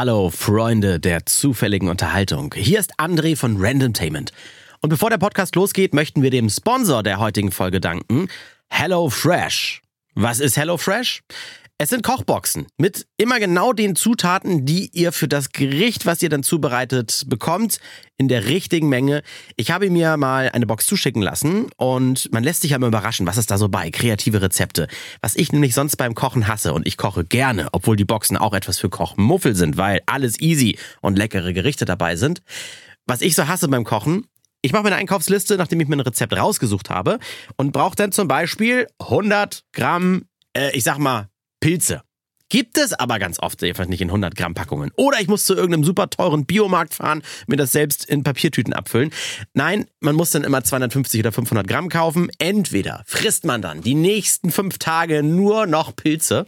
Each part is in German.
Hallo Freunde der zufälligen Unterhaltung. Hier ist André von Randomtainment. Und bevor der Podcast losgeht, möchten wir dem Sponsor der heutigen Folge danken, HelloFresh. Was ist HelloFresh? Es sind Kochboxen mit immer genau den Zutaten, die ihr für das Gericht, was ihr dann zubereitet, bekommt, in der richtigen Menge. Ich habe mir mal eine Box zuschicken lassen und man lässt sich ja mal überraschen, was ist da so bei? Kreative Rezepte. Was ich nämlich sonst beim Kochen hasse und ich koche gerne, obwohl die Boxen auch etwas für Kochmuffel sind, weil alles easy und leckere Gerichte dabei sind. Was ich so hasse beim Kochen, ich mache mir eine Einkaufsliste, nachdem ich mir ein Rezept rausgesucht habe und brauche dann zum Beispiel 100 Gramm, äh, ich sag mal, Pilze. Gibt es aber ganz oft einfach nicht in 100 Gramm Packungen. Oder ich muss zu irgendeinem super teuren Biomarkt fahren, mir das selbst in Papiertüten abfüllen. Nein, man muss dann immer 250 oder 500 Gramm kaufen. Entweder frisst man dann die nächsten fünf Tage nur noch Pilze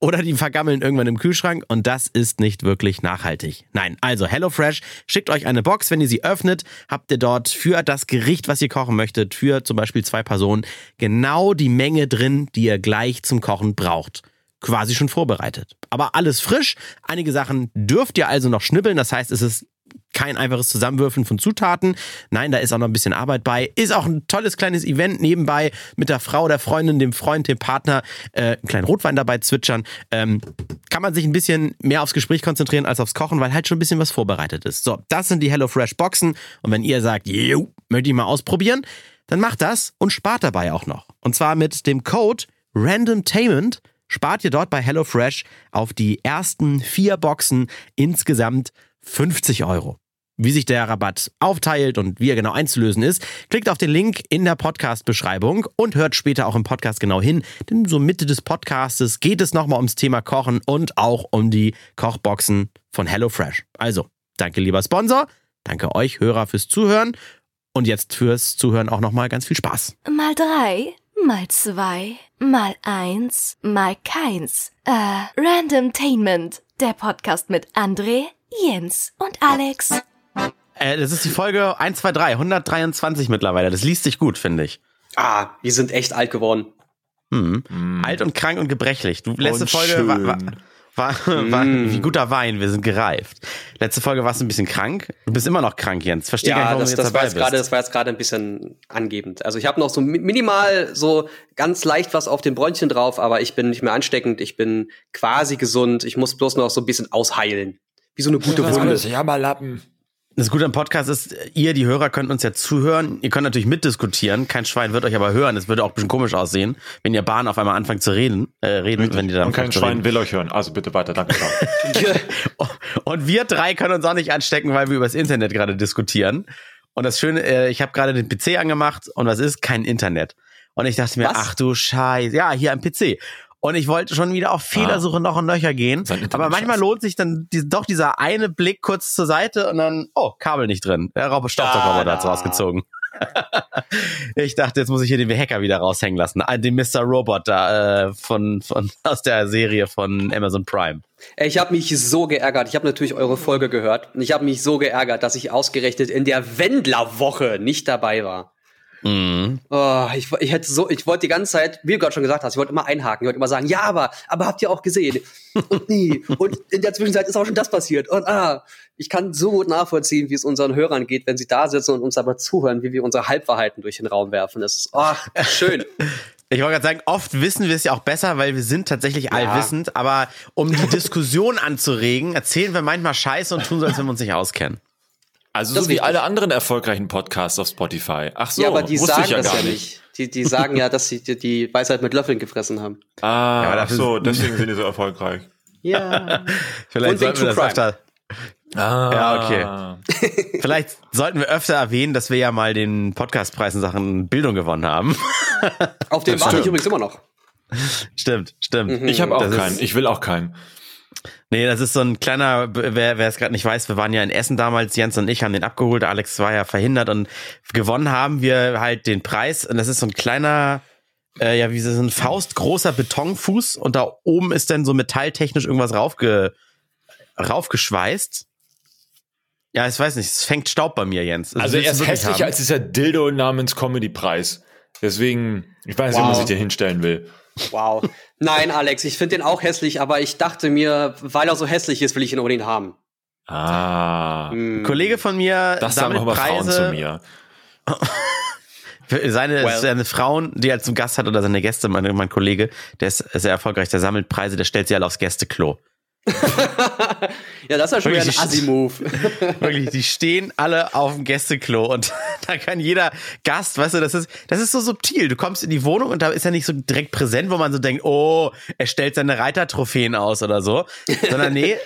oder die vergammeln irgendwann im Kühlschrank und das ist nicht wirklich nachhaltig. Nein, also HelloFresh schickt euch eine Box, wenn ihr sie öffnet, habt ihr dort für das Gericht, was ihr kochen möchtet, für zum Beispiel zwei Personen, genau die Menge drin, die ihr gleich zum Kochen braucht quasi schon vorbereitet. Aber alles frisch. Einige Sachen dürft ihr also noch schnibbeln. Das heißt, es ist kein einfaches Zusammenwürfeln von Zutaten. Nein, da ist auch noch ein bisschen Arbeit bei. Ist auch ein tolles kleines Event nebenbei mit der Frau, der Freundin, dem Freund, dem Partner, äh, einen kleinen Rotwein dabei zwitschern. Ähm, kann man sich ein bisschen mehr aufs Gespräch konzentrieren als aufs Kochen, weil halt schon ein bisschen was vorbereitet ist. So, das sind die HelloFresh Boxen. Und wenn ihr sagt, jo, möchte ich mal ausprobieren, dann macht das und spart dabei auch noch. Und zwar mit dem Code RandomTainment spart ihr dort bei HelloFresh auf die ersten vier Boxen insgesamt 50 Euro. Wie sich der Rabatt aufteilt und wie er genau einzulösen ist, klickt auf den Link in der Podcast-Beschreibung und hört später auch im Podcast genau hin, denn so Mitte des Podcastes geht es nochmal ums Thema Kochen und auch um die Kochboxen von HelloFresh. Also, danke lieber Sponsor, danke euch Hörer fürs Zuhören und jetzt fürs Zuhören auch nochmal ganz viel Spaß. Mal drei mal zwei, mal eins, mal keins. Äh, Randomtainment, der Podcast mit André, Jens und Alex. Äh, das ist die Folge 1, 2, 3, 123 mittlerweile. Das liest sich gut, finde ich. Ah, wir sind echt alt geworden. Hm. Mm. Alt und krank und gebrechlich. Du letzte und Folge war, war, war, war mm. wie guter Wein, wir sind gereift. Letzte Folge warst du ein bisschen krank. Du bist immer noch krank, Jens. Verstehe ja, gar nicht, warum das, du jetzt das dabei war jetzt grade, Das war jetzt gerade ein bisschen angebend. Also ich habe noch so minimal so ganz leicht was auf den Bräunchen drauf, aber ich bin nicht mehr ansteckend. Ich bin quasi gesund. Ich muss bloß noch so ein bisschen ausheilen. Wie so eine gute ja, Wunde. Jammerlappen. Das Gute am Podcast ist, ihr, die Hörer, könnt uns ja zuhören. Ihr könnt natürlich mitdiskutieren. Kein Schwein wird euch aber hören. Es würde auch ein bisschen komisch aussehen, wenn ihr Bahn auf einmal anfangt zu reden. Äh, reden Bitte. wenn ihr dann Und kein Schwein reden. will euch hören. Also bitte weiter, danke. und wir drei können uns auch nicht anstecken, weil wir übers Internet gerade diskutieren. Und das Schöne, äh, ich habe gerade den PC angemacht und was ist? Kein Internet. Und ich dachte mir, was? ach du Scheiße. Ja, hier am PC. Und ich wollte schon wieder auf Fehlersuche ah. noch und nöcher gehen. Aber manchmal lohnt sich dann die, doch dieser eine Blick kurz zur Seite und dann, oh, Kabel nicht drin. Der Raube Staubsauger da rausgezogen. ich dachte, jetzt muss ich hier den Hacker wieder raushängen lassen. Ah, den Mr. Robot da äh, von, von aus der Serie von Amazon Prime. Ich habe mich so geärgert. Ich habe natürlich eure Folge gehört. Und ich habe mich so geärgert, dass ich ausgerechnet in der Wendlerwoche nicht dabei war. Mhm. Oh, ich, ich hätte so, ich wollte die ganze Zeit, wie du gerade schon gesagt hast, ich wollte immer einhaken, ich wollte immer sagen, ja, aber, aber habt ihr auch gesehen? Und nie. und in der Zwischenzeit ist auch schon das passiert. Und ah, ich kann so gut nachvollziehen, wie es unseren Hörern geht, wenn sie da sitzen und uns aber zuhören, wie wir unsere Halbwahrheiten durch den Raum werfen. Das ist, oh, schön. Ich wollte gerade sagen, oft wissen wir es ja auch besser, weil wir sind tatsächlich ja. allwissend, aber um die Diskussion anzuregen, erzählen wir manchmal Scheiße und tun so, als wenn wir uns nicht auskennen. Also das so wie alle anderen erfolgreichen Podcasts auf Spotify. Ach so, ja, aber die sagen ja das ja nicht. Die, die sagen ja, dass sie die, die Weisheit mit Löffeln gefressen haben. Ah, ja, ach so, deswegen sind die so erfolgreich. Ja. Vielleicht sollten wir das öfter. Ah. Ja, okay. Vielleicht sollten wir öfter erwähnen, dass wir ja mal den Podcastpreis in Sachen Bildung gewonnen haben. Auf den warte ich übrigens immer noch. Stimmt, stimmt. Mhm. Ich habe auch das keinen. Ich will auch keinen. Nee, das ist so ein kleiner, wer, wer es gerade nicht weiß, wir waren ja in Essen damals, Jens und ich haben den abgeholt, Alex war ja verhindert und gewonnen haben wir halt den Preis und das ist so ein kleiner, äh, ja, wie so ein faustgroßer Betonfuß und da oben ist dann so metalltechnisch irgendwas raufge, raufgeschweißt. Ja, ich weiß nicht, es fängt Staub bei mir, Jens. Also, also er ist hässlicher haben? als dieser Dildo namens Comedy-Preis. Deswegen, ich weiß nicht, wow. was ich dir hinstellen will. Wow. Nein, Alex, ich finde den auch hässlich, aber ich dachte mir, weil er so hässlich ist, will ich ihn unbedingt haben. Ah. Ein Kollege von mir Das sagen sammelt auch immer Frauen zu Preise mir. seine, Well. seine Frauen, die er zum Gast hat oder seine Gäste, mein, mein Kollege, der ist sehr erfolgreich, der sammelt Preise, der stellt sie alle aufs Gästeklo. Ja, das ist ja schon wieder ein Wirklich. Assi-Move. Wirklich, die stehen alle auf dem Gästeklo und da kann jeder Gast, weißt du, das ist, das ist so subtil. Du kommst in die Wohnung und da ist er nicht so direkt präsent, wo man so denkt, oh, er stellt seine Reitertrophäen aus oder so, sondern nee,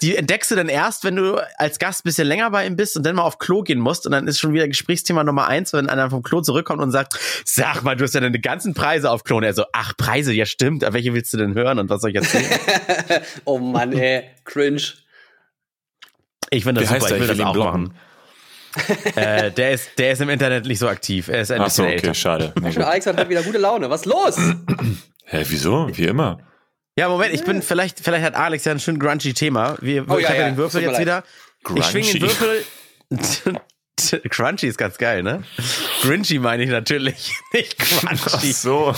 die entdeckst du dann erst, wenn du als Gast ein bisschen länger bei ihm bist und dann mal auf Klo gehen musst und dann ist schon wieder Gesprächsthema Nummer eins, wenn einer vom Klo zurückkommt und sagt, sag mal, du hast ja deine ganzen Preise auf Klo und er so, ach, Preise, ja stimmt, aber welche willst du denn hören und was soll ich erzählen? oh Mann, ey, cringe. Ich finde das Wie heißt super, ich der? will Ich das auch machen. äh, der ist, der ist im Internet nicht so aktiv. Er ist ein Ach so, okay, älter. schade. Alex hat halt wieder gute Laune. Was los? Hä, wieso? Wie immer. Ja, Moment, ich bin, vielleicht, vielleicht hat Alex ja ein schön grungy Thema. Wir, Oh, ich ja, hab ja den Würfel jetzt wieder. Ich schwinge den Grungy. Würfel. Crunchy ist ganz geil, ne? Grinchy meine ich natürlich, nicht Ach crunchy. so.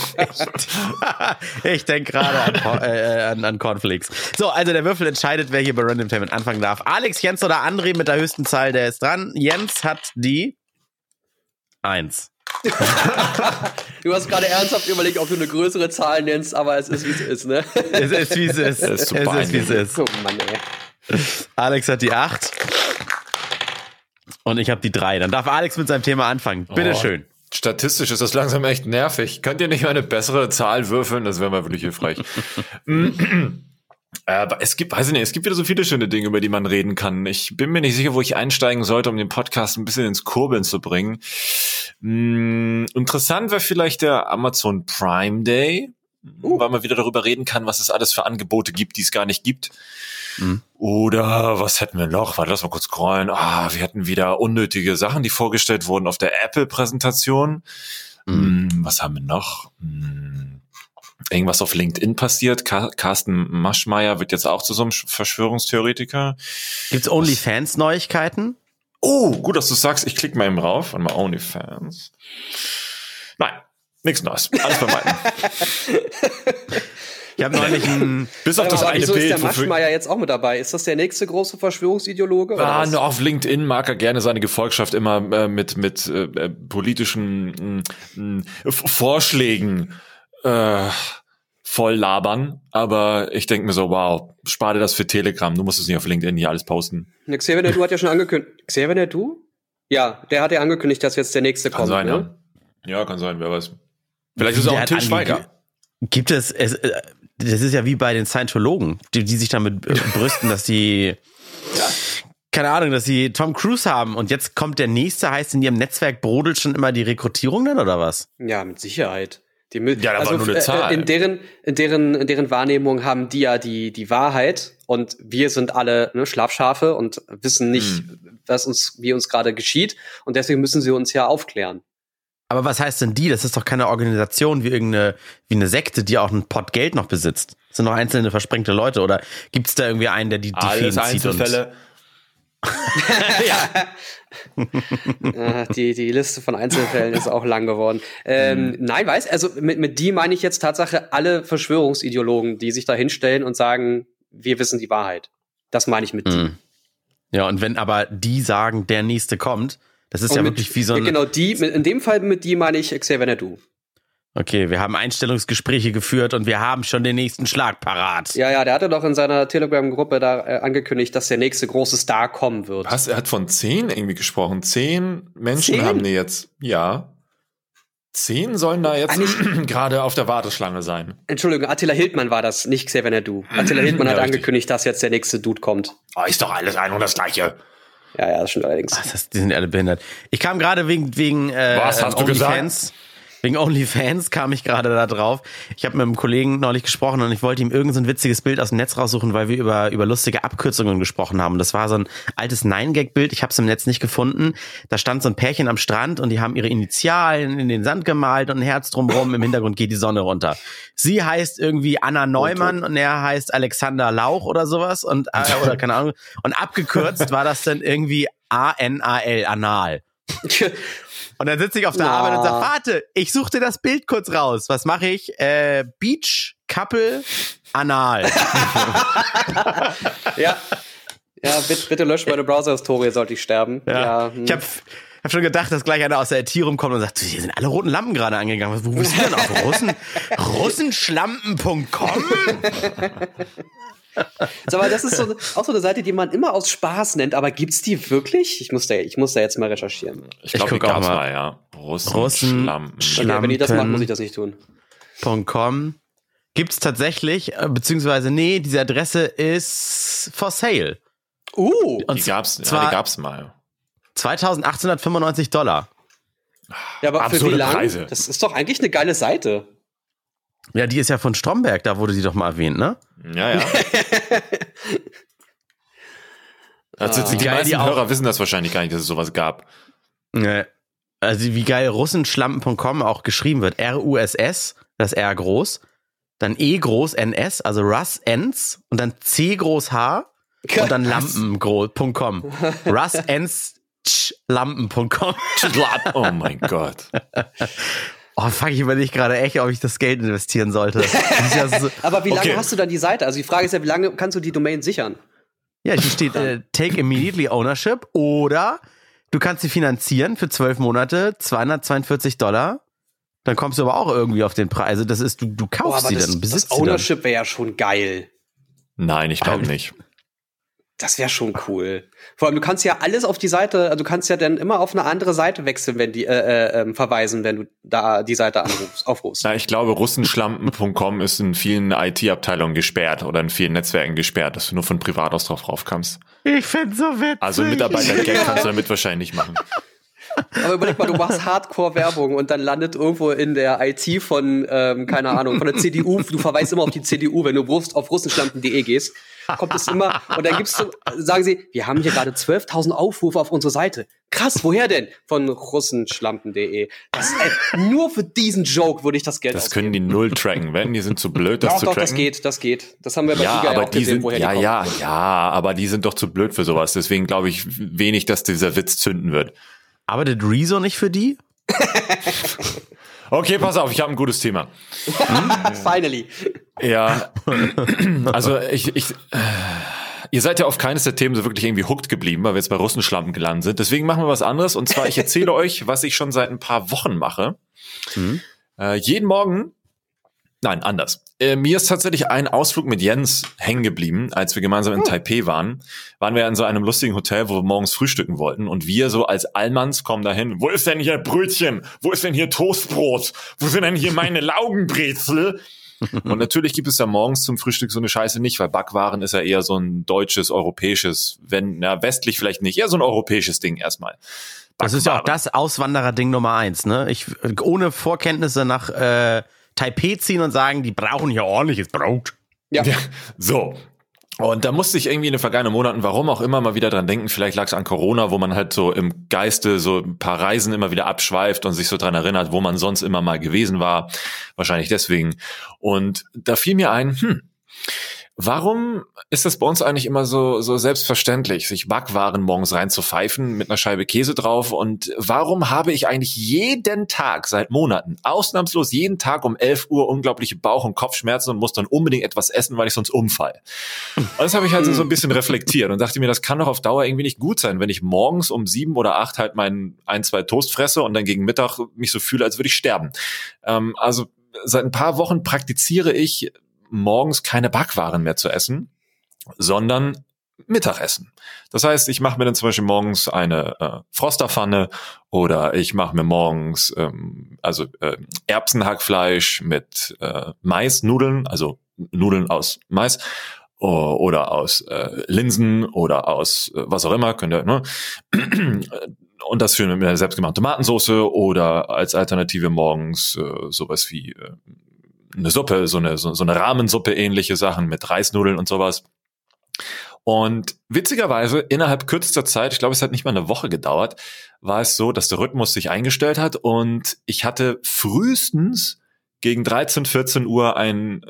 ich denke gerade an, Cor- äh, an, an Cornflakes. So, also der Würfel entscheidet, wer hier bei Random Tainment anfangen darf. Alex, Jens oder André mit der höchsten Zahl, der ist dran. Jens hat die Eins. Du hast gerade ernsthaft überlegt, ob du eine größere Zahl nennst, aber es ist, wie es ist, ne? Es ist, wie es ist. Das ist es ist, wie es ist. Oh Mann, ey. Alex hat die acht. Und ich habe die drei. Dann darf Alex mit seinem Thema anfangen. Bitteschön. Oh, Statistisch ist das langsam echt nervig. Könnt ihr nicht mal eine bessere Zahl würfeln? Das wäre mal wirklich hilfreich. Äh, Aber es gibt, weiß ich nicht, es gibt wieder so viele schöne Dinge, über die man reden kann. Ich bin mir nicht sicher, wo ich einsteigen sollte, um den Podcast ein bisschen ins Kurbeln zu bringen. Mm, interessant wäre vielleicht der Amazon Prime Day, weil man wieder darüber reden kann, was es alles für Angebote gibt, die es gar nicht gibt. Mhm. Oder was hätten wir noch? Warte, lass mal kurz scrollen. Ah, wir hatten wieder unnötige Sachen, die vorgestellt wurden auf der Apple-Präsentation. Mhm. Mm, Was haben wir noch? Mm, Irgendwas auf LinkedIn passiert. Carsten Maschmeyer wird jetzt auch zu so einem Sch- Verschwörungstheoretiker. Gibt's OnlyFans-Neuigkeiten? Oh, gut, dass du sagst. Ich klicke mal eben rauf. Warte mal, OnlyFans. Nein, nichts Neues. Alles bei beiden. Ich habe neulich ein. Bis auf das Aber eine wieso ist der Bild. Maschmeyer jetzt auch mit dabei? Ist das der nächste große Verschwörungsideologe? Ah, nur auf LinkedIn mag er gerne seine Gefolgschaft immer äh, mit mit äh, äh, politischen äh, äh, Vorschlägen äh, voll labern. Aber ich denke mir so, wow, spare dir das für Telegram. Du musst es nicht auf LinkedIn hier alles posten. Ne, Xavier Nadu hat ja schon angekündigt. Xavier Nadu? Ja, der hat ja angekündigt, dass jetzt der nächste Kann kommt. sein, ne? ja. Ja, kann sein, wer weiß. Vielleicht ist es auch ein hat Til ange- Schweiger. Gibt es, es, äh, das ist ja wie bei den Scientologen, die, die sich damit äh, brüsten, dass die, keine Ahnung, dass sie Tom Cruise haben und jetzt kommt der nächste, heißt in ihrem Netzwerk brodelt schon immer die Rekrutierung dann oder was? Ja, mit Sicherheit. Die, mü- Ja, da war nur eine äh, Zahl. In deren, in deren, in deren Wahrnehmung haben die ja die, die Wahrheit und wir sind alle ne, Schlafschafe und wissen nicht, Hm. was uns, wie uns gerade geschieht und deswegen müssen sie uns ja aufklären. Aber was heißt denn die? Das ist doch keine Organisation wie irgendeine, wie eine Sekte, die auch einen Pot Geld noch besitzt. Das sind doch einzelne versprengte Leute oder gibt es da irgendwie einen, der die, die Alles Fäden zieht? Und, Einzelfälle. Äh, die, die Liste von Einzelfällen ist auch lang geworden. Ähm, Nein, weiß, also mit, mit die meine ich jetzt Tatsache alle Verschwörungsideologen, die sich da hinstellen und sagen, wir wissen die Wahrheit. Das meine ich mit die. Mhm. Ja, und wenn aber die sagen, der nächste kommt, das ist Und ja mit, wirklich wie so ein. Genau, die, mit, in dem Fall mit die meine ich Xavier Nadu. Okay, wir haben Einstellungsgespräche geführt und wir haben schon den nächsten Schlag parat. Ja, ja, der hatte doch in seiner Telegram-Gruppe da äh, angekündigt, dass der nächste große Star kommen wird. Was? Er hat von zehn irgendwie gesprochen. Zehn Menschen Zehn? haben die jetzt. Ja. Zehn sollen da jetzt Eigentlich- gerade auf der Warteschlange sein. Entschuldigung, Attila Hildmann war das, nicht Xavier Nadu. Attila Hildmann Ja, hat richtig. angekündigt, dass jetzt der nächste Dude kommt. Oh, ist doch alles ein und das Gleiche. Ja, ja, das stimmt allerdings. Was, das, die sind alle behindert. Ich kam gerade wegen wegen äh, Was hast du OnlyFans. Wegen OnlyFans kam ich gerade da drauf. Ich habe mit einem Kollegen neulich gesprochen und ich wollte ihm irgend so ein witziges Bild aus dem Netz raussuchen, weil wir über, über lustige Abkürzungen gesprochen haben. Das war so ein altes Nine-Gag-Bild. Ich habe es im Netz nicht gefunden. Da stand so ein Pärchen am Strand und die haben ihre Initialen in den Sand gemalt und ein Herz drumherum. Im Hintergrund geht die Sonne runter. Sie heißt irgendwie Anna Neumann und er heißt Alexander Lauch oder sowas und äh, oder keine Ahnung. Und abgekürzt war das dann irgendwie A-N-A-L, Anal. Und dann sitze ich auf der Ja. Arbeit und sage, warte, ich suche dir das Bild kurz raus. Was mache ich? Äh, Beach Couple anal. ja. Ja, bitte, bitte lösch meine Browser-Historie, sollte ich sterben. Ja. Ja, hm. Ich habe hab schon gedacht, dass gleich einer aus der IT rumkommt und sagt, hier sind alle roten Lampen gerade angegangen. Wo bist du denn auf Russen? Russenschlampen.com? Sag mal, das ist so, auch so eine Seite, die man immer aus Spaß nennt, aber gibt's die wirklich? Ich muss da, ich muss da jetzt mal recherchieren. Ich glaube, die guck auch gab's mal. mal, ja. Russen, Russen- Schlampen. Schla- Okay, wenn ihr das macht, Schlampen. muss ich das nicht tun. .com gibt's tatsächlich, äh, beziehungsweise nee, diese Adresse ist for sale. Uh, Und Die gab's, ja, zwar die gab's mal. 2895 Dollar. ja, aber für absurde wie lang? Preise. Das ist doch eigentlich eine geile Seite. Ja, die ist ja von Stromberg, da wurde sie doch mal erwähnt, ne? Ja, ja. Also die Geil, meisten die auch- Hörer wissen das wahrscheinlich gar nicht, dass es sowas gab. Ja. Also wie geil Russenschlampen.com auch geschrieben wird. R-U-S-S, das R groß, dann E groß NS, also Russ Ends und dann C groß H und dann Lampen.com. Russ Ends Lampen.com. Oh mein Gott. Oh fuck, ich überlege gerade echt, ob ich das Geld investieren sollte. Das ja, so, Aber wie lange Okay. hast du dann die Seite? Also die Frage ist ja, wie lange kannst du die Domain sichern? ja hier steht äh, Take Immediately Ownership oder du kannst sie finanzieren für zwölf Monate, 242 Dollar. Dann kommst du aber auch irgendwie auf den Preis. Also das ist, du, du Oh, kaufst aber sie das, dann, das besitzt sie dann. Ownership wäre ja schon geil. Nein, ich glaube nicht. Das wäre schon cool. Vor allem, du kannst ja alles auf die Seite, also du kannst ja dann immer auf eine andere Seite wechseln, wenn die äh, äh, ähm, verweisen, wenn du da die Seite anrufst, aufrufst. Na, ich glaube, russenschlampen.com ist in vielen IT-Abteilungen gesperrt oder in vielen Netzwerken gesperrt, dass du nur von privat aus drauf raufkommst. Ich find's so witzig. Also Mitarbeiter-Gag kannst du damit wahrscheinlich nicht machen. Aber überleg mal, du machst Hardcore-Werbung und dann landet irgendwo in der IT von, ähm, keine Ahnung, von der CDU, du verweist immer auf die CDU, wenn du auf russenschlampen.de gehst, kommt es immer, und dann gibst du, sagen sie, wir haben hier gerade 12.000 Aufrufe auf unsere Seite. Krass, woher denn? Von russenschlampen.de. Das, äh, nur für diesen Joke würde ich das Geld Das ausgeben. können die null tracken. Wenn die sind zu blöd, das Doch, zu doch, tracken. das geht, das geht. Das haben wir bei Ja, Giga aber auch die gesehen, sind, woher ja, die kommen. ja, ja, aber die sind doch zu blöd für sowas. Deswegen glaube ich wenig, dass dieser Witz zünden wird. Arbeitet Rezo nicht für die? Okay, pass auf, ich habe ein gutes Thema. Finally. Ja, also ich, ich, äh, ihr seid ja auf keines der Themen so wirklich irgendwie hooked geblieben, weil wir jetzt bei Russenschlampen gelandet sind. Deswegen machen wir was anderes. Und zwar, ich erzähle euch, was ich schon seit ein paar Wochen mache. Mhm. Äh, jeden Morgen, nein, anders. Äh, mir ist tatsächlich ein Ausflug mit Jens hängen geblieben, als wir gemeinsam in Taipei waren. Waren wir in so einem lustigen Hotel, wo wir morgens frühstücken wollten. Und wir so als Allmanns kommen dahin. Wo ist denn hier Brötchen? Wo ist denn hier Toastbrot? Wo sind denn hier meine Laugenbrezel? Und natürlich gibt es ja morgens zum Frühstück so eine Scheiße nicht, weil Backwaren ist ja eher so ein deutsches, europäisches, wenn, na, westlich vielleicht nicht, eher so ein europäisches Ding erstmal. Das ist ja auch Backwaren. das Auswanderer-Ding Nummer eins, ne? Ich, ohne Vorkenntnisse nach äh, Taipei ziehen und sagen, die brauchen hier ordentliches Brot. Ja. Ja, so. Und da musste ich irgendwie in den vergangenen Monaten, warum auch immer, mal wieder dran denken. Vielleicht lag es an Corona, wo man halt so im Geiste so ein paar Reisen immer wieder abschweift und sich so dran erinnert, wo man sonst immer mal gewesen war. Wahrscheinlich deswegen. Und da fiel mir ein, hm, Warum ist das bei uns eigentlich immer so, so selbstverständlich, sich Backwaren morgens reinzupfeifen mit einer Scheibe Käse drauf? Und warum habe ich eigentlich jeden Tag seit Monaten, ausnahmslos jeden Tag um 11 Uhr unglaubliche Bauch- und Kopfschmerzen und muss dann unbedingt etwas essen, weil ich sonst umfall? Und das habe ich halt so ein bisschen reflektiert und dachte mir, das kann doch auf Dauer irgendwie nicht gut sein, wenn ich morgens um sieben oder acht halt meinen ein, zwei Toast fresse und dann gegen Mittag mich so fühle, als würde ich sterben. Ähm, also seit ein paar Wochen praktiziere ich morgens keine Backwaren mehr zu essen, sondern Mittagessen. Das heißt, ich mache mir dann zum Beispiel morgens eine äh, Frosterpfanne oder ich mache mir morgens ähm, also äh, Erbsenhackfleisch mit äh, Maisnudeln, also Nudeln aus Mais oder aus äh, Linsen oder aus äh, was auch immer, könnt ihr, ne? Und das für eine selbstgemachte Tomatensauce oder als Alternative morgens äh, sowas wie äh, eine Suppe, so eine, so, so eine Rahmensuppe ähnliche Sachen mit Reisnudeln und sowas. Und witzigerweise, innerhalb kürzester Zeit, ich glaube, es hat nicht mal eine Woche gedauert, war es so, dass der Rhythmus sich eingestellt hat und ich hatte frühestens gegen 13, 14 Uhr ein,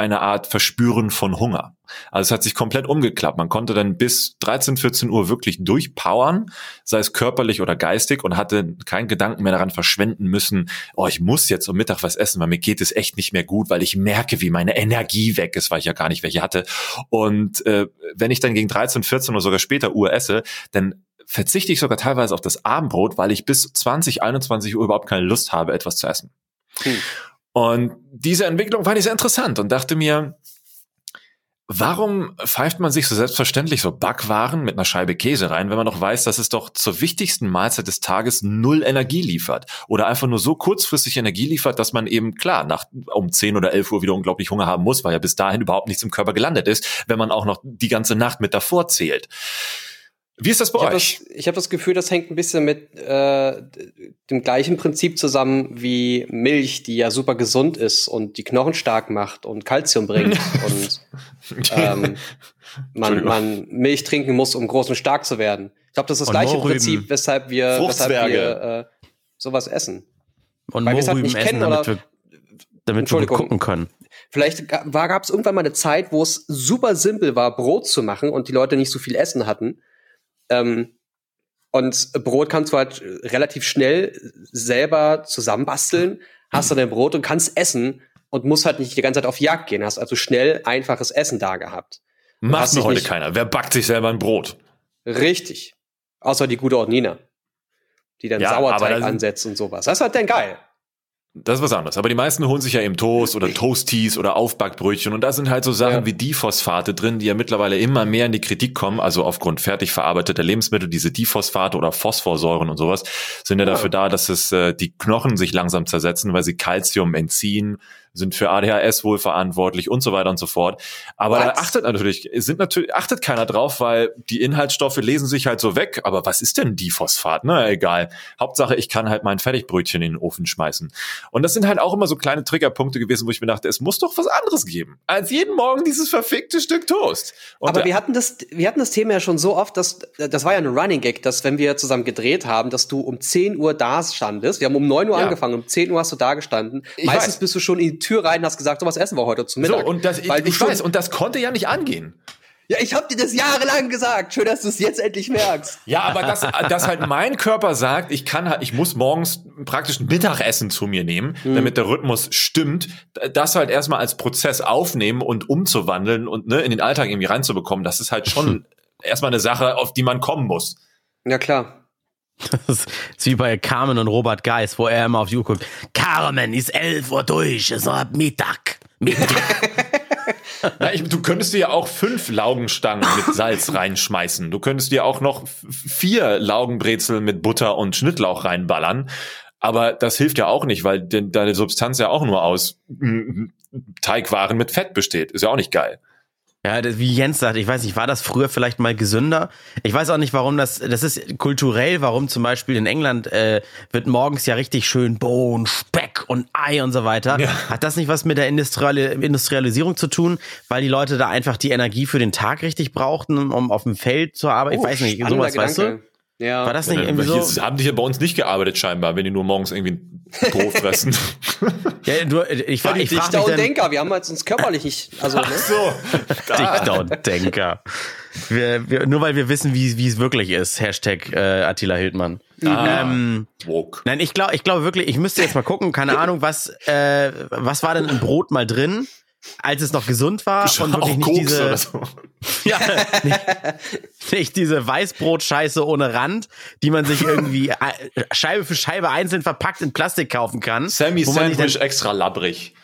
eine Art Verspüren von Hunger. Also es hat sich komplett umgeklappt. Man konnte dann bis 13, 14 Uhr wirklich durchpowern, sei es körperlich oder geistig und hatte keinen Gedanken mehr daran verschwenden müssen, oh, ich muss jetzt um Mittag was essen, weil mir geht es echt nicht mehr gut, weil ich merke, wie meine Energie weg ist, weil ich ja gar nicht welche hatte. Und äh, wenn ich dann gegen 13, 14 oder sogar später Uhr esse, dann verzichte ich sogar teilweise auf das Abendbrot, weil ich bis 20, 21 Uhr überhaupt keine Lust habe, etwas zu essen. Hm. Und diese Entwicklung fand ich sehr interessant und dachte mir, warum pfeift man sich so selbstverständlich so Backwaren mit einer Scheibe Käse rein, wenn man doch weiß, dass es doch zur wichtigsten Mahlzeit des Tages null Energie liefert oder einfach nur so kurzfristig Energie liefert, dass man eben klar nach um 10 oder 11 Uhr wieder unglaublich Hunger haben muss, weil ja bis dahin überhaupt nichts im Körper gelandet ist, wenn man auch noch die ganze Nacht mit davor zählt. Wie ist das bei ich euch? Hab das, ich habe das Gefühl, das hängt ein bisschen mit äh, dem gleichen Prinzip zusammen wie Milch, die ja super gesund ist und die Knochen stark macht und Kalzium bringt und ähm, man, man Milch trinken muss, um groß und stark zu werden. Ich glaube, das ist das und gleiche Mohrrüben. Prinzip, weshalb wir, weshalb wir äh, sowas essen. Und Weil halt essen, damit wir, damit wir gucken können. Vielleicht gab es irgendwann mal eine Zeit, wo es super simpel war, Brot zu machen und die Leute nicht so viel Essen hatten. Ähm, und Brot kannst du halt relativ schnell selber zusammenbasteln, hast du dein Brot und kannst essen und musst halt nicht die ganze Zeit auf Jagd gehen, hast also schnell einfaches Essen da gehabt. Macht mir heute keiner. Wer backt sich selber ein Brot? Richtig. Außer die gute Ordnina. Die dann ja, Sauerteig ansetzt und sowas. Das ist halt dann geil. Das ist was anderes. Aber die meisten holen sich ja eben Toast oder Toasties oder Aufbackbrötchen und da sind halt so Sachen ja. wie Diphosphate drin, die ja mittlerweile immer mehr in die Kritik kommen, also aufgrund fertig verarbeiteter Lebensmittel, diese Diphosphate oder Phosphorsäuren und sowas, sind ja, ja. dafür da, dass es äh, die Knochen sich langsam zersetzen, weil sie Calcium entziehen, sind für ADHS wohl verantwortlich und so weiter und so fort. Aber What? da achtet natürlich, sind natürlich, achtet keiner drauf, weil die Inhaltsstoffe lesen sich halt so weg. Aber was ist denn die Phosphat? Na, egal. Hauptsache, ich kann halt mein Fertigbrötchen in den Ofen schmeißen. Und das sind halt auch immer so kleine Triggerpunkte gewesen, wo ich mir dachte, es muss doch was anderes geben, als jeden Morgen dieses verfickte Stück Toast. Und aber wir hatten das, wir hatten das Thema ja schon so oft, dass, das war ja ein Running Gag, dass wenn wir zusammen gedreht haben, dass du um 10 Uhr da standest. Wir haben um 9 Uhr ja. angefangen, um 10 Uhr hast du da gestanden. Ich Meistens weiß. bist du schon in Tür rein, hast gesagt, so was essen wir heute zum Mittag. So, und das, ich, ich weiß, und das konnte ja nicht angehen. Ja, ich habe dir das jahrelang gesagt. Schön, dass du es jetzt endlich merkst. Ja, aber dass, dass halt mein Körper sagt, ich kann halt, ich muss morgens praktisch ein Mittagessen zu mir nehmen, mhm. damit der Rhythmus stimmt, das halt erstmal als Prozess aufnehmen und umzuwandeln und ne, in den Alltag irgendwie reinzubekommen, das ist halt schon erstmal eine Sache, auf die man kommen muss. Ja, klar. Das ist wie bei Carmen und Robert Geis, wo er immer auf die Uhr guckt. Carmen ist elf Uhr durch, es ist Mittag. Mittag. Na, ich, du könntest dir ja auch fünf Laugenstangen mit Salz reinschmeißen. Du könntest dir auch noch vier Laugenbrezel mit Butter und Schnittlauch reinballern. Aber das hilft ja auch nicht, weil deine Substanz ja auch nur aus Teigwaren mit Fett besteht. Ist ja auch nicht geil. Ja, das, wie Jens sagt, ich weiß nicht, war das früher vielleicht mal gesünder? Ich weiß auch nicht, warum das, das ist kulturell, warum zum Beispiel in England äh, wird morgens ja richtig schön Bohnen, Speck und Ei und so weiter. Ja. Hat das nicht was mit der Industriali Industrialisierung zu tun, weil die Leute da einfach die Energie für den Tag richtig brauchten, um auf dem Feld zu arbeiten? Oh, ich weiß nicht, sowas, Gedanke. weißt du? Ja. War das nicht ja, irgendwie so? Haben die ja bei uns nicht gearbeitet scheinbar, wenn die nur morgens irgendwie ein Brot fressen. ja, du, ich, ja, ich Dichter und Denker, wir haben halt uns körperlich nicht, also, ne? Ach so. Dichter und Denker. Wir, wir, nur weil wir wissen, wie, wie es wirklich ist. Hashtag äh, Attila Hildmann. Ah, ähm, woke. Nein, ich glaube ich glaube wirklich, ich müsste jetzt mal gucken, keine Ahnung, was, äh, was war denn im Brot mal drin? Als es noch gesund war Schon und wirklich nicht diese so. ja, nicht, nicht diese Weißbrot-Scheiße ohne Rand, die man sich irgendwie äh, Scheibe für Scheibe einzeln verpackt in Plastik kaufen kann. Sammy Sandwich extra labbrig.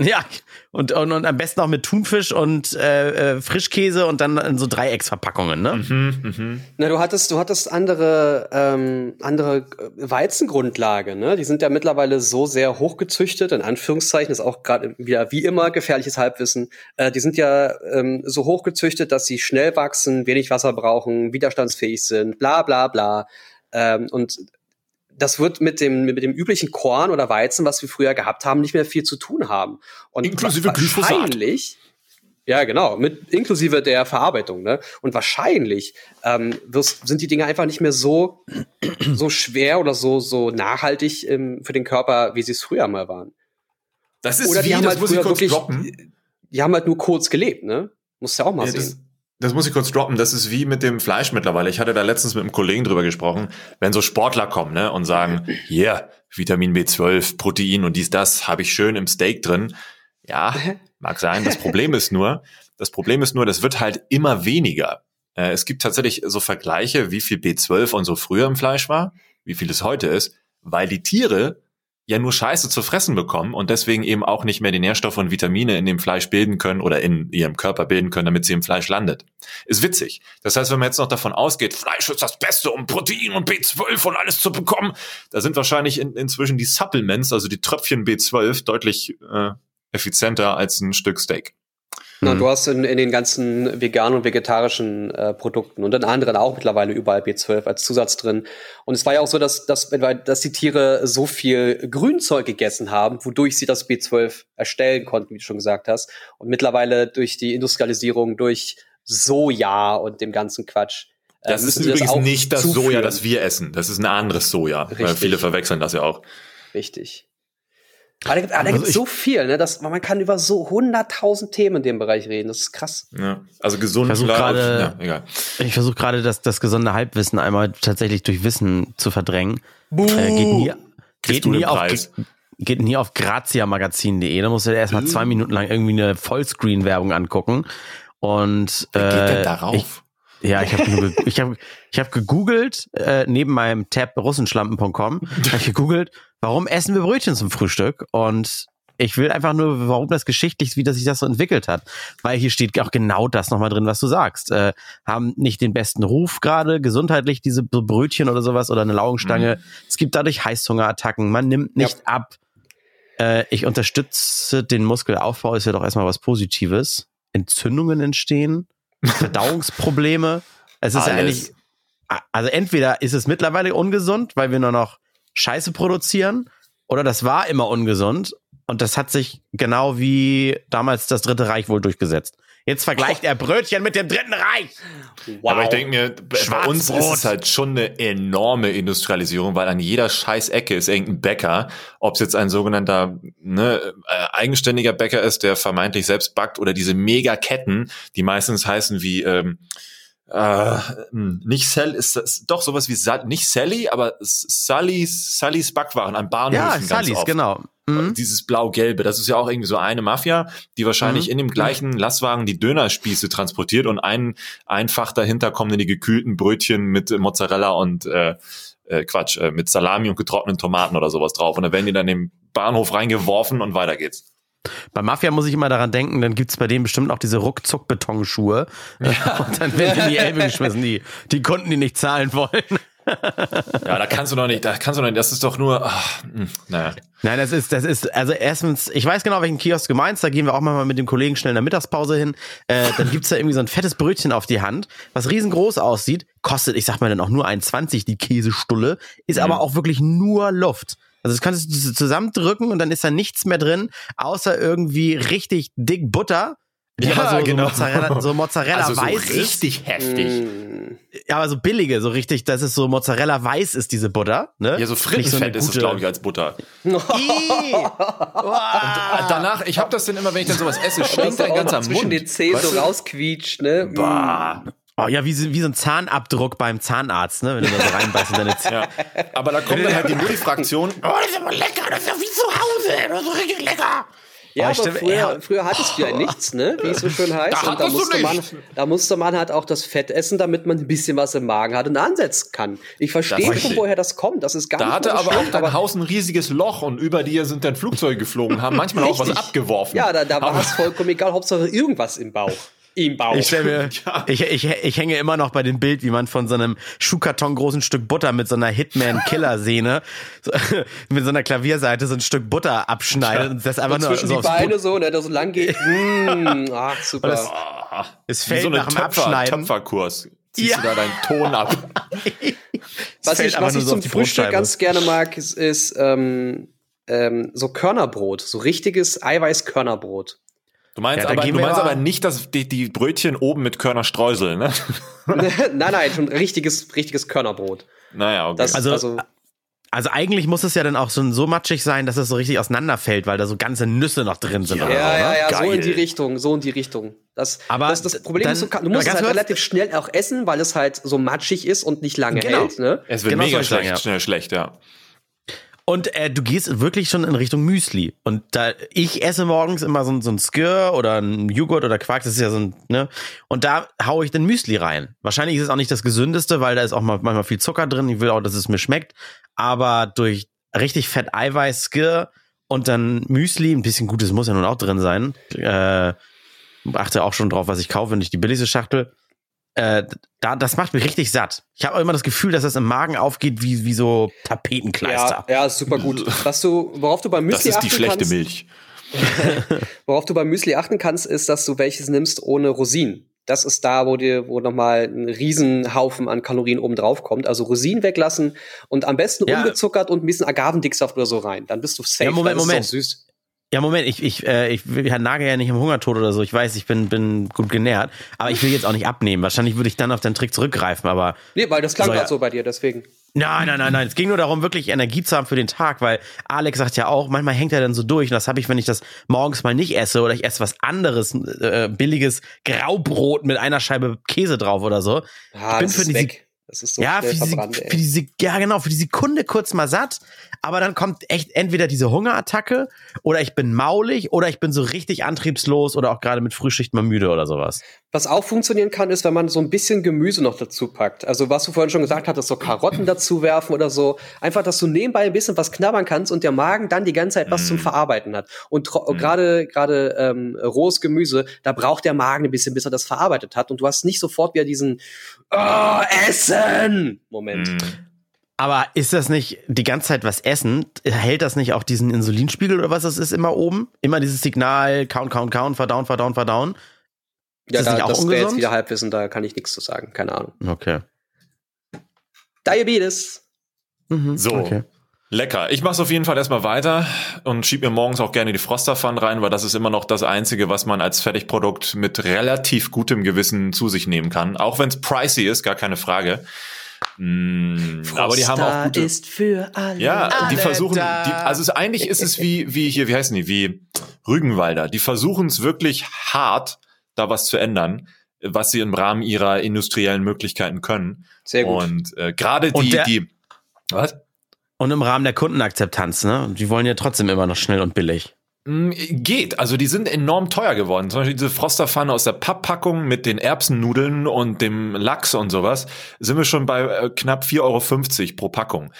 Ja, und, und, und am besten auch mit Thunfisch und äh, äh, Frischkäse und dann in so Dreiecksverpackungen, ne? Mhm, mh. Na, du hattest, du hattest andere, ähm, andere Weizengrundlage, ne? Die sind ja mittlerweile so sehr hochgezüchtet, in Anführungszeichen, ist auch gerade wieder wie immer gefährliches Halbwissen. Äh, die sind ja ähm, so hochgezüchtet, dass sie schnell wachsen, wenig Wasser brauchen, widerstandsfähig sind, bla bla bla. Ähm, und das wird mit dem, mit dem üblichen Korn oder Weizen, was wir früher gehabt haben, nicht mehr viel zu tun haben. Und inklusive wahrscheinlich, ja, genau, mit inklusive der Verarbeitung, ne? Und wahrscheinlich ähm, wirst, sind die Dinge einfach nicht mehr so so schwer oder so so nachhaltig ähm, für den Körper, wie sie es früher mal waren. Das ist oder wie, das halt muss ich kurz droppen. die haben halt nur kurz gelebt, ne? Musst ja auch mal Ja, sehen. Das, muss ich kurz droppen. Das ist wie mit dem Fleisch mittlerweile. Ich hatte da letztens mit einem Kollegen drüber gesprochen. Wenn so Sportler kommen ne, und sagen, hier, Vitamin B12, Protein und dies, das habe ich schön im Steak drin. Ja, mag sein. Das Problem ist nur, das Problem ist nur, das wird halt immer weniger. Äh, es gibt tatsächlich so Vergleiche, wie viel B12 und so früher im Fleisch war, wie viel es heute ist, weil die Tiere ja nur Scheiße zu fressen bekommen und deswegen eben auch nicht mehr die Nährstoffe und Vitamine in dem Fleisch bilden können oder in ihrem Körper bilden können, damit sie im Fleisch landet. Ist witzig. Das heißt, wenn man jetzt noch davon ausgeht, Fleisch ist das Beste, um Protein und B12 und alles zu bekommen, da sind wahrscheinlich in, inzwischen die Supplements, also die Tröpfchen B12, deutlich äh, effizienter als ein Stück Steak. Na, Mhm. du hast in, in den ganzen veganen und vegetarischen äh, Produkten und in anderen auch mittlerweile überall B12 als Zusatz drin. Und es war ja auch so, dass, dass, dass die Tiere so viel Grünzeug gegessen haben, wodurch sie das B12 erstellen konnten, wie du schon gesagt hast. Und mittlerweile durch die Industrialisierung, durch Soja und dem ganzen Quatsch. äh, Das ist übrigens auch nicht das zuführen. Soja, das wir essen. Das ist ein anderes Soja. Weil viele verwechseln das ja auch. Richtig. Aber da gibt es Also ich- so viel, ne? dass man kann über so hunderttausend Themen in dem Bereich reden. Das ist krass. Ja. Also gesund, klar, gerade- ja, egal. Ich versuche gerade das, das gesunde Halbwissen einmal tatsächlich durch Wissen zu verdrängen. Äh, geht nie, geht nie auf, Preis. geht nie auf graziamagazin.de. Da musst du dir erstmal zwei Minuten lang irgendwie eine Vollscreen-Werbung angucken. Und Wer geht denn äh, darauf? Ja, ich habe ich hab, ich hab gegoogelt, äh, neben meinem Tab russenschlampen.com, habe ich gegoogelt, warum essen wir Brötchen zum Frühstück? Und ich will einfach nur, warum das geschichtlich, wie das sich das so entwickelt hat. Weil hier steht auch genau das nochmal drin, was du sagst. Äh, haben nicht den besten Ruf gerade, gesundheitlich, diese Brötchen oder sowas oder eine Laugenstange. Es gibt dadurch Heißhungerattacken, man nimmt nicht ab. Äh, ich unterstütze den Muskelaufbau, ist ja doch erstmal was Positives. Entzündungen entstehen, Verdauungsprobleme. Es ist eigentlich, also entweder ist es mittlerweile ungesund, weil wir nur noch Scheiße produzieren, oder das war immer ungesund und das hat sich genau wie damals das Dritte Reich wohl durchgesetzt. Jetzt vergleicht er Brötchen mit dem Dritten Reich. Wow. Aber ich denke mir, bei- uns ist es halt schon eine enorme Industrialisierung, weil an jeder scheiß Ecke ist irgendein Bäcker, ob es jetzt ein sogenannter ne, äh, eigenständiger Bäcker ist, der vermeintlich selbst backt, oder diese Megaketten, die meistens heißen wie ähm, äh, hm, nicht Sally, ist das doch sowas wie Sa nicht Sally, aber Sallys, Sallys Backwaren an Bahnhöfen Ja, ganz Sallys, genau. Mhm. Dieses blau-gelbe, das ist ja auch irgendwie so eine Mafia, die wahrscheinlich Mhm. in dem gleichen Lastwagen die Dönerspieße transportiert und ein, einfach dahinter kommen dann die gekühlten Brötchen mit Mozzarella und äh, äh, Quatsch, äh, mit Salami und getrockneten Tomaten oder sowas drauf. Und dann werden die dann im Bahnhof reingeworfen und weiter geht's. Bei Mafia muss ich immer daran denken, dann gibt's bei denen bestimmt auch diese Ruckzuck-Betonschuhe. Und dann werden die in die Elbe geschmissen, die, die Kunden, die nicht zahlen wollen. Ja, da kannst du noch nicht, da kannst du noch nicht, das ist doch nur, ach, hm, naja. Nein, das ist, das ist, also erstens, ich weiß genau, welchen Kiosk du meinst, da gehen wir auch mal mit dem Kollegen schnell in der Mittagspause hin. Äh, dann gibt's da irgendwie so ein fettes Brötchen auf die Hand, was riesengroß aussieht, kostet, ich sag mal dann auch nur 1,20 die Käsestulle, ist aber auch wirklich nur Luft. Also das kannst du zusammendrücken und dann ist da nichts mehr drin, außer irgendwie richtig dick Butter. Ja, aber so, genau. so Mozzarella, so Mozzarella Also so weiß ist. richtig heftig. Mm. Ja, aber so billige, so richtig, dass es so Mozzarella weiß ist, diese Butter. Ne? Ja, so Frittenfett eine ist es, glaube ich, als Butter. Ih! Danach, ich habe das dann immer, wenn ich dann sowas esse, stinkt ist ein auch ganzer noch zwischen Mund. den Zähnen Weißt so du? rausquietscht, ne? Bah. Oh ja, wie, so- wie so ein Zahnabdruck beim Zahnarzt, ne? Wenn du da so reinbeißt in deine Zähne. Ja. Aber da kommt dann halt die Mutti-Fraktion. Oh, das ist aber lecker, das ist ja wie zu Hause, das ist richtig lecker. Ja, aber stimmt, früher, ja. früher hattest du ja nichts, ne? Wie es so schön heißt. Da Und da musste, man, da musste man halt auch das Fett essen, damit man ein bisschen was im Magen hat und ansetzen kann. Ich verstehe schon, woher das kommt. Das ist gar Da nicht hatte mal so aber auch dein Haus ein riesiges Loch und über dir sind dann Flugzeuge geflogen, haben manchmal auch was abgeworfen. Ja, da, da war Aber- es vollkommen egal. Hauptsache irgendwas im Bauch. Im Bauch. Ich, mir, Ja. ich, ich, ich hänge immer noch bei dem Bild, wie man von so einem Schuhkarton großen Stück Butter mit so einer Hitman-Killer-Sehne, so, mit so einer Klavierseite so ein Stück Butter abschneidet und das einfach und nur zwischen so die Beine Boot- so, ne, der so lang geht. mm, ach, super. das- Es Wie fällt so nach dem Töpfer, Abschneiden. Töpferkurs. Ziehst Ja. du da deinen Ton ab. was ich, was ich so zum Frühstück ganz gerne mag, ist, ist ähm, ähm, so Körnerbrot. So richtiges Eiweiß-Körnerbrot. Du meinst, Ja, aber, du meinst aber- nicht, dass die, die Brötchen oben mit Körnerstreusel, ne? nein, nein, schon richtiges, richtiges Körnerbrot. Naja, okay. Das, Also- also, Also eigentlich muss es ja dann auch so, so matschig sein, dass es so richtig auseinanderfällt, weil da so ganze Nüsse noch drin sind. Ja, oder so, ja, ne? ja, ja so Geil. in die Richtung, so in die Richtung. Das, Aber das, das Problem dann- ist, du, kann, du musst es halt relativ schnell auch essen, weil es halt so matschig ist und nicht lange Genau. hält. Ne? Es wird Genau mega sagen, schlecht, schnell schlecht, ja. Und äh, du gehst wirklich schon in Richtung Müsli. Und da ich esse morgens immer so, ein- so ein Skir oder ein Joghurt oder Quark, das ist ja so ein, ne? Und da hau ich den Müsli rein. Wahrscheinlich ist es auch nicht das gesündeste, weil da ist auch mal, manchmal viel Zucker drin. Ich will auch, dass es mir schmeckt. Aber durch richtig Fett Eiweiß, Skir und dann Müsli, ein bisschen Gutes muss ja nun auch drin sein. Äh, achte auch schon drauf, was ich kaufe, nicht die billigste Schachtel. Äh, da, das macht mich richtig satt. Ich habe immer das Gefühl, dass das im Magen aufgeht wie, wie so Tapetenkleister. Ja, ja, ist super gut. Was du, worauf du beim Das Müsli ist die achten schlechte kannst, Milch. worauf du beim Müsli achten kannst, ist, dass du welches nimmst ohne Rosinen. Das ist da, wo dir, wo nochmal ein Riesenhaufen an Kalorien oben drauf kommt. Also Rosinen weglassen und am besten Ja. ungezuckert und ein bisschen Agavendicksaft oder so rein. Dann bist du safe. Ja, Moment, Moment. süß. Ja, Moment, ich, ich, äh, ich, ich nage ja nicht im Hungertod oder so. Ich weiß, ich bin, bin gut genährt, aber ich will jetzt auch nicht abnehmen. Wahrscheinlich würde ich dann auf den Trick zurückgreifen, aber Nee, weil das klang So, gerade ja. so bei dir, deswegen. nein, nein, nein, nein. Es ging nur darum, wirklich Energie zu haben für den Tag, weil Alex sagt ja auch, manchmal hängt er dann so durch. Und das habe ich, wenn ich das morgens mal nicht esse oder ich esse was anderes, äh, billiges Graubrot mit einer Scheibe Käse drauf oder so. Ah, bin das für ist diese- weg. Das ist so ja, für diese, für diese, ja genau, für die Sekunde kurz mal satt, aber dann kommt echt entweder diese Hungerattacke oder ich bin maulig oder ich bin so richtig antriebslos oder auch gerade mit Frühschicht mal müde oder sowas. Was auch funktionieren kann, ist, wenn man so ein bisschen Gemüse noch dazu packt. Also was du vorhin schon gesagt hattest, so Karotten dazu werfen oder so. Einfach, dass du nebenbei ein bisschen was knabbern kannst und der Magen dann die ganze Zeit was Mhm. zum Verarbeiten hat. Und tro- gerade gerade ähm, rohes Gemüse, da braucht der Magen ein bisschen, bis er das verarbeitet hat. Und du hast nicht sofort wieder diesen oh, Essen Moment. Mm. Aber ist das nicht die ganze Zeit was essen? Hält das nicht auch diesen Insulinspiegel oder was das ist immer oben? Immer dieses Signal, count, count, count, verdauen, verdauen, verdauen? Ja, das da, nicht auch das wäre jetzt wieder Halbwissen, da kann ich nichts zu sagen. Keine Ahnung. Okay. Diabetes. Mhm, So. Okay. Lecker. Ich mache auf jeden Fall erstmal weiter und schieb mir morgens auch gerne die Frosterpfanne rein, weil das ist immer noch das Einzige, was man als Fertigprodukt mit relativ gutem Gewissen zu sich nehmen kann. Auch wenn es pricey ist, gar keine Frage. Mm, aber die haben auch Froster gute. ist für alle. Ja, die Alle versuchen, da. die, also es, eigentlich ist es wie, wie hier, wie heißen die, wie Rügenwalder. Die versuchen es wirklich hart, da was zu ändern, was sie im Rahmen ihrer industriellen Möglichkeiten können. Sehr gut. Und äh, gerade Und die, der- die, was? Und im Rahmen der Kundenakzeptanz, ne? Die wollen ja trotzdem immer noch schnell und billig. Mm, Geht, also die sind enorm teuer geworden. Zum Beispiel diese Frosterpfanne aus der Papppackung mit den Erbsennudeln und dem Lachs und sowas, sind wir schon bei äh, knapp 4,50 Euro pro Packung.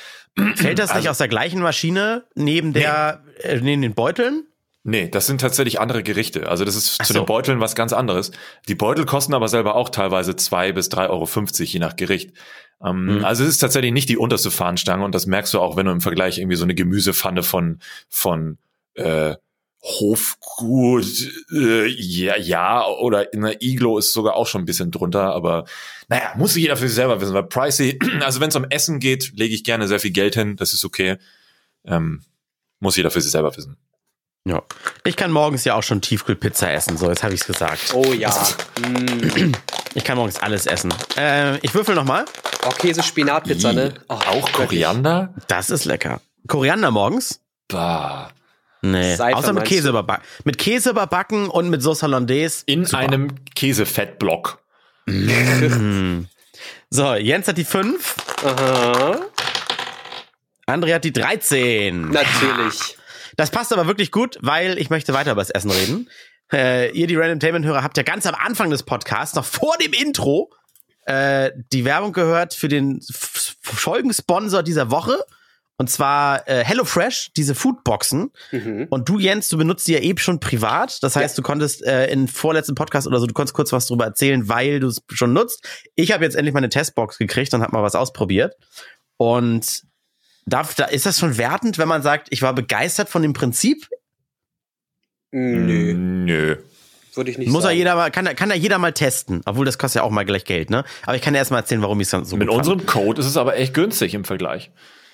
Fällt das nicht Also- aus der gleichen Maschine neben der, äh, neben den Beuteln? Nee, das sind tatsächlich andere Gerichte. Also das ist Ach zu so. den Beuteln was ganz anderes. Die Beutel kosten aber selber auch teilweise zwei bis 3,50 Euro, je nach Gericht. Ähm, Mhm. Also es ist tatsächlich nicht die unterste Fahnenstange und das merkst du auch, wenn du im Vergleich irgendwie so eine Gemüsepfanne von, von äh, Hofgut, äh, ja, ja, oder in der Iglo ist sogar auch schon ein bisschen drunter, aber naja, muss jeder für sich selber wissen, weil pricey, also wenn es um Essen geht, lege ich gerne sehr viel Geld hin, das ist okay. Ähm, muss jeder für sich selber wissen. Ja. Ich kann morgens ja auch schon Tiefkühlpizza essen, so, jetzt habe ich es gesagt. Oh ja. Ich kann morgens alles essen. Äh, ich würfel nochmal. Oh, Käse, Spinatpizza, ne? Oh, auch wirklich. Koriander? Das ist lecker. Koriander morgens? Bah. Nee. Seife Außer mit Käse überbacken. Mit Käse überbacken und mit Sauce Hollandaise. In Super. einem Käsefettblock. Mm. So, Jens hat die 5, Aha. André hat die 13. Natürlich. Das passt aber wirklich gut, weil ich möchte weiter über das Essen reden. Äh, ihr, die Random Tainment Hörer, habt ja ganz am Anfang des Podcasts, noch vor dem Intro, äh, die Werbung gehört für den Folgensponsor dieser Woche. Und zwar äh, HelloFresh, diese Foodboxen. Mhm. Und du, Jens, du benutzt die ja eben schon privat. Das heißt, du konntest äh, in vorletzten Podcast oder so, du konntest kurz was drüber erzählen, weil du es schon nutzt. Ich habe jetzt endlich meine Testbox gekriegt und habe mal was ausprobiert. Und darf, da ist das schon wertend, wenn man sagt, ich war begeistert von dem Prinzip? Nö, Nö. würde ich nicht Muss ja sagen. jeder mal, kann, kann ja jeder mal testen. Obwohl das kostet ja auch mal gleich Geld, ne? Aber ich kann ja erst mal erzählen, warum ich es so Mit gut fand. unserem Code ist es aber echt günstig im Vergleich.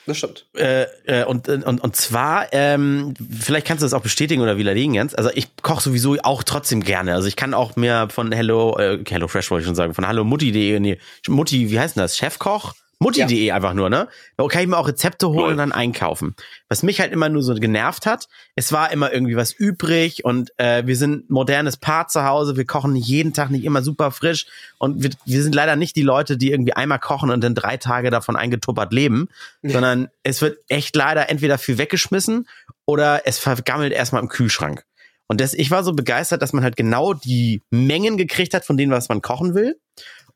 Das stimmt. äh, äh, und, und, und zwar, ähm, vielleicht kannst du das auch bestätigen oder widerlegen, Jens. Also ich koche sowieso auch trotzdem gerne. Also ich kann auch mehr von Hello, äh, Hello Fresh wollte ich schon sagen, von Hallo Mutti.de, nee, Mutti, wie heißt denn das? Chefkoch? Mutti.de ja. einfach nur, ne? Da kann ich mir auch Rezepte holen Lol. und dann einkaufen. Was mich halt immer nur so genervt hat, es war immer irgendwie was übrig und äh, wir sind modernes Paar zu Hause, wir kochen nicht jeden Tag, nicht immer super frisch und wir, wir sind leider nicht die Leute, die irgendwie einmal kochen und dann drei Tage davon eingetuppert leben, ja. sondern es wird echt leider entweder viel weggeschmissen oder es vergammelt erstmal im Kühlschrank. Und das, ich war so begeistert, dass man halt genau die Mengen gekriegt hat von dem, was man kochen will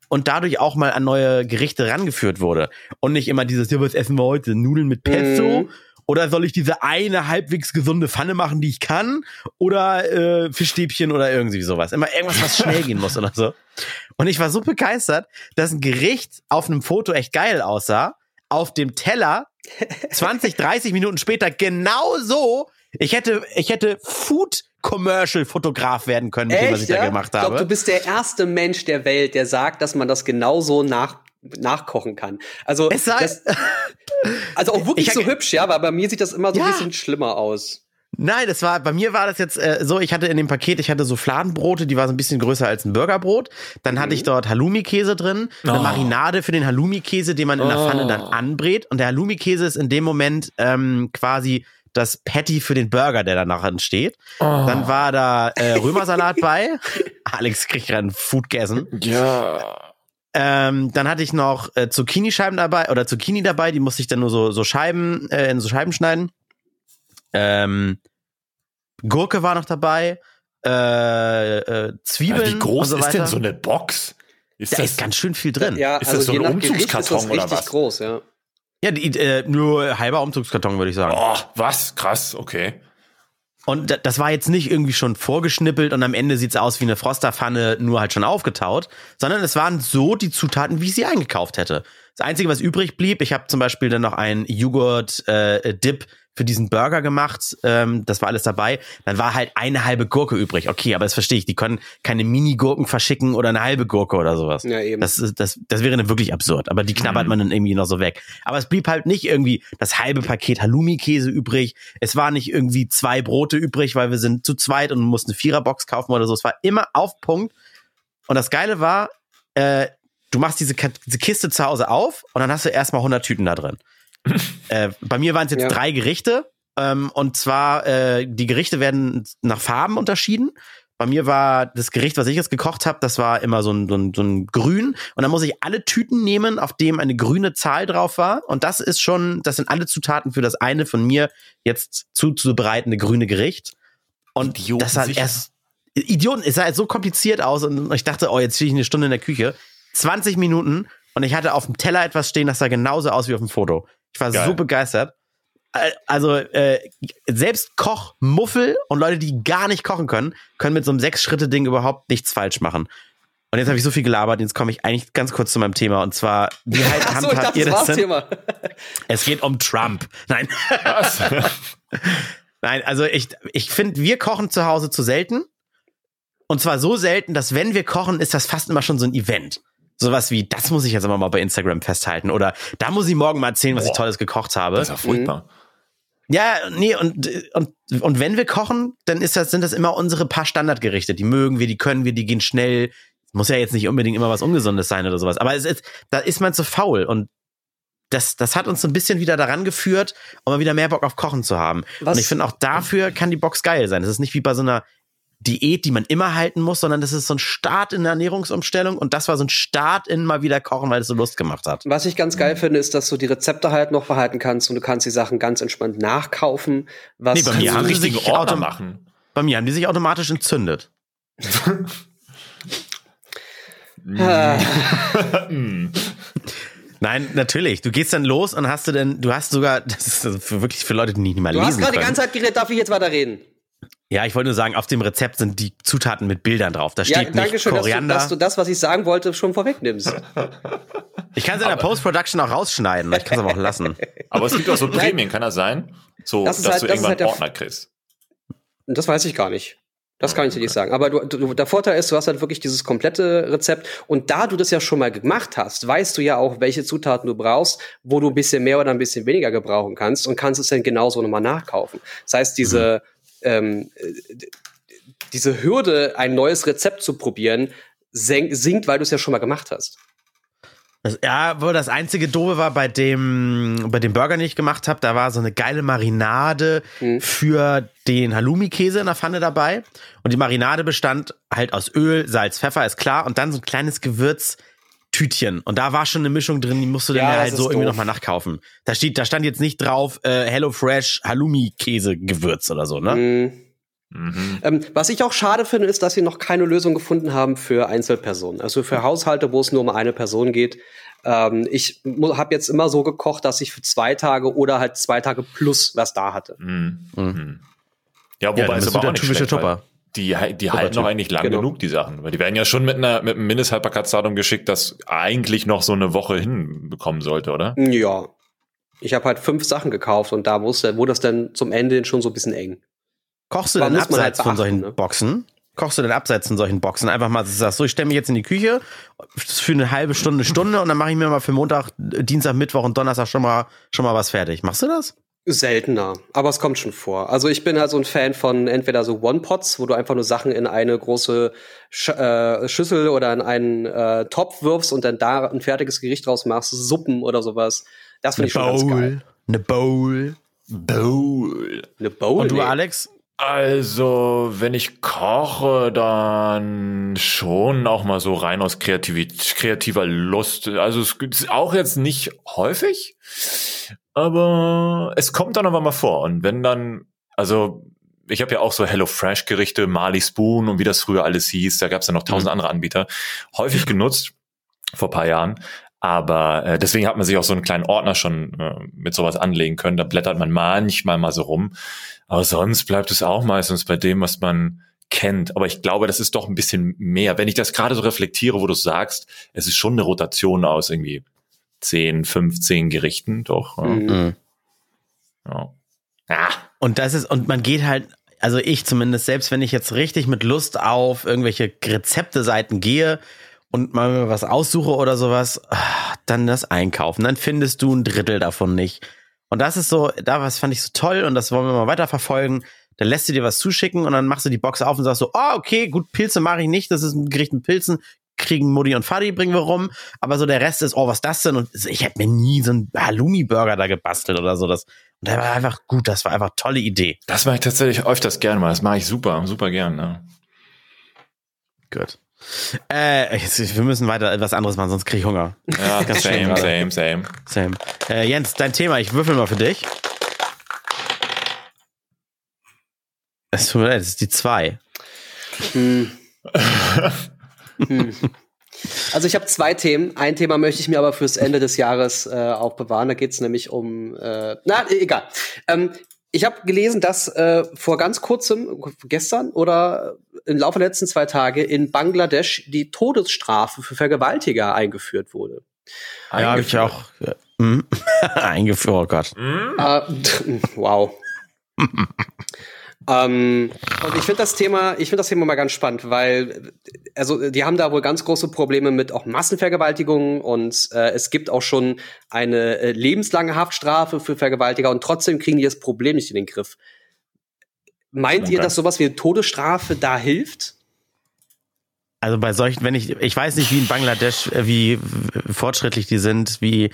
und dadurch auch mal an neue Gerichte rangeführt wurde. Und nicht immer dieses, ja, was essen wir heute? Nudeln mit Pesto? Mhm. Oder soll ich diese eine halbwegs gesunde Pfanne machen, die ich kann? Oder äh, Fischstäbchen oder irgendwie sowas. Immer irgendwas, was schnell gehen muss oder so. Und ich war so begeistert, dass ein Gericht auf einem Foto echt geil aussah. Auf dem Teller 20, 30 Minuten später genau so. Ich hätte, ich hätte Food Commercial-Fotograf werden können, mit dem, was ich ja? da gemacht habe. Ich glaube, du bist der erste Mensch der Welt, der sagt, dass man das genauso nach nachkochen kann. Also, das, also auch wirklich ich, so hübsch, ja, aber bei mir sieht das immer so ja. ein bisschen schlimmer aus. Nein, das war bei mir war das jetzt äh, so, ich hatte in dem Paket, ich hatte so Fladenbrote, die war so ein bisschen größer als ein Burgerbrot. Dann mhm. hatte ich mhm. dort Halloumi-Käse drin, eine oh. Marinade für den Halloumi-Käse, den man in der Pfanne dann oh. anbrät. Und der Halloumi-Käse ist in dem Moment ähm, quasi das Patty für den Burger, der danach entsteht. Oh. Dann war da äh, Römersalat bei. Alex kriegt gerade ein Foodgessen. Ja. Ähm, dann hatte ich noch äh, Zucchini-Scheiben dabei oder Zucchini dabei, die musste ich dann nur so, so Scheiben, äh, in so Scheiben schneiden. Ähm, Gurke war noch dabei. Äh, äh, Zwiebeln. Ja, wie groß so ist denn so eine Box? Ist da das, ist ganz schön viel drin. Ja, ist also das so ein Umzugskarton oder was? groß, ja. Ja, die, äh, nur halber Umzugskarton, würde ich sagen. Oh, was? Krass, okay. Und das war jetzt nicht irgendwie schon vorgeschnippelt und am Ende sieht's aus wie eine Frosterpfanne, nur halt schon aufgetaut, sondern es waren so die Zutaten, wie ich sie eingekauft hätte. Das Einzige, was übrig blieb, ich habe zum Beispiel dann noch einen Joghurt-Dip äh, für diesen Burger gemacht. Ähm, das war alles dabei. Dann war halt eine halbe Gurke übrig. Okay, aber das verstehe ich. Die können keine Mini-Gurken verschicken oder eine halbe Gurke oder sowas. Ja, eben. Das, das, das wäre dann wirklich absurd. Aber die knabbert mhm. man dann irgendwie noch so weg. Aber es blieb halt nicht irgendwie das halbe Paket Halloumi-Käse übrig. Es war nicht irgendwie zwei Brote übrig, weil wir sind zu zweit und mussten eine Viererbox kaufen oder so. Es war immer auf Punkt. Und das Geile war, äh, du machst diese, diese Kiste zu Hause auf und dann hast du erstmal 100 Tüten da drin äh, bei mir waren es jetzt ja. drei Gerichte. Ähm, und zwar, äh, die Gerichte werden nach Farben unterschieden. Bei mir war das Gericht, was ich jetzt gekocht habe, das war immer so ein, so, ein, so ein Grün. Und dann muss ich alle Tüten nehmen, auf dem eine grüne Zahl drauf war. Und das ist schon, das sind alle Zutaten für das eine von mir jetzt zuzubereitende grüne Gericht. Und Idioten das hat erst. Idioten, es sah jetzt so kompliziert aus und ich dachte, oh, jetzt stehe ich eine Stunde in der Küche. 20 Minuten und ich hatte auf dem Teller etwas stehen, das sah genauso aus wie auf dem Foto. Ich war Geil. so begeistert. Also äh, selbst Koch, Muffel und Leute, die gar nicht kochen können, können mit so einem Sechs-Schritte-Ding überhaupt nichts falsch machen. Und jetzt habe ich so viel gelabert, jetzt komme ich eigentlich ganz kurz zu meinem Thema. Und zwar, wie halt Ach so, handhabt ihr das denn? Thema. Es geht um Trump. Nein. Was? Nein, also ich, ich finde, wir kochen zu Hause zu selten. Und zwar so selten, dass wenn wir kochen, ist das fast immer schon so ein Event sowas wie, das muss ich jetzt aber mal bei Instagram festhalten oder da muss ich morgen mal erzählen, was Boah, ich Tolles gekocht habe. Das ist ja furchtbar. Mhm. Ja, nee, und, und, und wenn wir kochen, dann ist das, sind das immer unsere paar Standardgerichte. Die mögen wir, die können wir, die gehen schnell. Muss ja jetzt nicht unbedingt immer was Ungesundes sein oder sowas. Aber es ist, da ist man zu faul. Und das, das hat uns so ein bisschen wieder daran geführt, um mal wieder mehr Bock auf Kochen zu haben. Was? Und ich finde auch dafür kann die Box geil sein. Das ist nicht wie bei so einer Diät, die man immer halten muss, sondern das ist so ein Start in der Ernährungsumstellung und das war so ein Start in mal wieder kochen, weil es so Lust gemacht hat. Was ich ganz geil finde, ist, dass du die Rezepte halt noch behalten kannst und du kannst die Sachen ganz entspannt nachkaufen. Was nee, bei mir haben die sich Ordner machen. Bei mir haben die sich automatisch entzündet. Nein, natürlich. Du gehst dann los und hast du denn, du hast sogar, das ist für wirklich für Leute, die nicht mal du lesen Du hast gerade die ganze Zeit geredet, darf ich jetzt weiter reden? Ja, ich wollte nur sagen, auf dem Rezept sind die Zutaten mit Bildern drauf. Da steht ja, nicht Koriander. Dass du, dass du das, was ich sagen wollte, schon vorwegnimmst. Ich kann es in der Post-Production auch rausschneiden. Ich kann es aber auch lassen. Aber es gibt auch so Prämien, kann das sein? So, das dass halt, du das irgendwann halt Ordner kriegst. Das weiß ich gar nicht. Das kann ich dir nicht sagen. Aber du, du, der Vorteil ist, du hast halt wirklich dieses komplette Rezept. Und da du das ja schon mal gemacht hast, weißt du ja auch, welche Zutaten du brauchst, wo du ein bisschen mehr oder ein bisschen weniger gebrauchen kannst und kannst es dann genauso nochmal nachkaufen. Das heißt, diese, mhm ähm, diese Hürde, ein neues Rezept zu probieren, sinkt, weil du es ja schon mal gemacht hast. Ja, wo das einzige Doofe war bei dem, bei dem Burger, den ich gemacht habe, da war so eine geile Marinade Mhm. für den Halloumi-Käse in der Pfanne dabei. Und die Marinade bestand halt aus Öl, Salz, Pfeffer, ist klar. Und dann so ein kleines Gewürztütchen. Und da war schon eine Mischung drin, die musst du Ja, dann halt so irgendwie nochmal nachkaufen. Da steht, da stand jetzt nicht drauf, äh, Hello Fresh Halloumi-Käse-Gewürz oder so, ne? Mhm. Mhm. Ähm, was ich auch schade finde, ist, dass sie noch keine Lösung gefunden haben für Einzelpersonen. Also für Haushalte, wo es nur um eine Person geht. Ähm, ich habe jetzt immer so gekocht, dass ich für zwei Tage oder halt zwei Tage plus was da hatte. Mhm. Mhm. Ja, Ja, wobei dann es aber auch der typische Tupper. Die, die halten noch eigentlich lang Genau. genug, die Sachen. Weil die werden ja schon mit, einer, mit einem Mindesthaltbarkeitsdatum geschickt, das eigentlich noch so eine Woche hinbekommen sollte, oder? Ja. Ich habe halt fünf Sachen gekauft und da wusste, wurde das dann zum Ende hin schon so ein bisschen eng. Kochst du denn halt abseits von beachten, solchen ne? Boxen? Kochst du denn abseits von solchen Boxen? Einfach mal, dass du sagst, so, ich stelle mich jetzt in die Küche für eine halbe Stunde, Stunde und dann mache ich mir mal für Montag, Dienstag, Mittwoch und Donnerstag schon mal, schon mal was fertig. Machst du das? Seltener, aber es kommt schon vor. Also ich bin halt so ein Fan von entweder so One-Pots, wo du einfach nur Sachen in eine große Sch äh, Schüssel oder in einen äh, Topf wirfst und dann da ein fertiges Gericht draus machst, Suppen oder sowas. Das finde ich schon ganz geil. Eine Bowl. Bowl. Eine Bowl? Und du, nee. Alex? Also, wenn ich koche, dann schon auch mal so rein aus Kreativität, kreativer Lust. Also es ist auch jetzt nicht häufig, aber es kommt dann aber mal vor. Und wenn dann, also ich habe ja auch so Hello Fresh Gerichte, Marley Spoon und wie das früher alles hieß, da gab es ja noch tausend andere Anbieter, häufig genutzt vor ein paar Jahren. Aber äh, deswegen hat man sich auch so einen kleinen Ordner schon äh, mit sowas anlegen können. Da blättert man manchmal mal so rum. Aber sonst bleibt es auch meistens bei dem, was man kennt. Aber ich glaube, das ist doch ein bisschen mehr. Wenn ich das gerade so reflektiere, wo du sagst, es ist schon eine Rotation aus irgendwie 10, 15 Gerichten, doch. Ja. Mhm. Mhm. ja. ja. Und das ist, und man geht halt, also ich zumindest, selbst wenn ich jetzt richtig mit Lust auf irgendwelche Rezepte-Seiten gehe und mal was aussuche oder sowas, ah, dann das einkaufen. Dann findest du ein Drittel davon nicht. Und das ist so, da was fand ich so toll und das wollen wir mal weiterverfolgen. Dann lässt du dir was zuschicken und dann machst du die Box auf und sagst so, oh, okay, gut, Pilze mache ich nicht, das ist ein Gericht mit Pilzen, kriegen Mutti und Fadi, bringen wir rum. Aber so der Rest ist, oh, was ist das denn? Und ich hätte mir nie so einen Halloumi-Burger da gebastelt oder so. Das, und der war einfach gut, das war einfach eine tolle Idee. Das mache ich tatsächlich öfters gerne mal. Das mache ich super, super gern. Ne? Gut. Äh, jetzt, wir müssen weiter was anderes machen, sonst kriege ich Hunger. Ja, Ganz same, same, same. Sam. Äh, Jens, dein Thema, ich würfel mal für dich. Es tut mir leid, es ist die zwei. Hm. Hm. Also ich habe zwei Themen. Ein Thema möchte ich mir aber fürs Ende des Jahres äh, aufbewahren. Da geht es nämlich um, äh, na egal. Ähm, ich habe gelesen, dass äh, vor ganz kurzem, gestern oder im Laufe der letzten zwei Tage in Bangladesch die Todesstrafe für Vergewaltiger eingeführt wurde. Ja, habe ich auch hm, eingeführt. Oh Gott. Äh, wow. Ähm, und ich finde das Thema, ich finde das Thema mal ganz spannend, weil also die haben da wohl ganz große Probleme mit auch Massenvergewaltigungen und äh, es gibt auch schon eine äh, lebenslange Haftstrafe für Vergewaltiger und trotzdem kriegen die das Problem nicht in den Griff. Meint ihr, Okay. dass sowas wie eine Todesstrafe da hilft? Also bei solchen, wenn ich, ich weiß nicht, wie in Bangladesch, äh, wie fortschrittlich die sind, wie,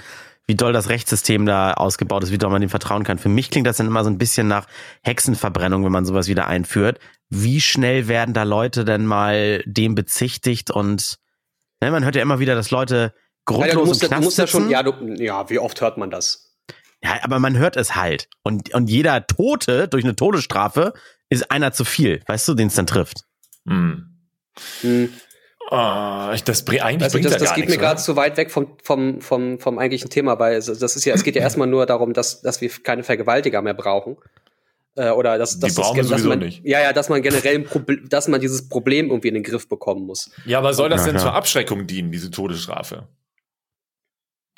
wie doll das Rechtssystem da ausgebaut ist, wie doll man dem vertrauen kann. Für mich klingt das dann immer so ein bisschen nach Hexenverbrennung, wenn man sowas wieder einführt. Wie schnell werden da Leute denn mal dem bezichtigt und ne, man hört ja immer wieder, dass Leute Ja, grundlos du musst, im ja- du Knast musst ja schon, ja, du, ja, wie oft hört man das? Ja, aber man hört es halt. Und, und jeder Tote durch eine Todesstrafe ist einer zu viel, weißt du, den es dann trifft. Hm. Hm. Ah, ich, das eigentlich Also bringt das, ja das gar geht nichts, mir gerade zu weit weg vom, vom, vom, vom eigentlichen Thema, weil es- das ist ja, es geht ja erstmal nur darum, dass, dass wir keine Vergewaltiger mehr brauchen. Äh, oder dass, dass, das, dass sowieso man, nicht. Ja, ja, dass man generell ein Problem, dass man dieses Problem irgendwie in den Griff bekommen muss. Ja, aber soll das Ja, denn klar. zur Abschreckung dienen, diese Todesstrafe?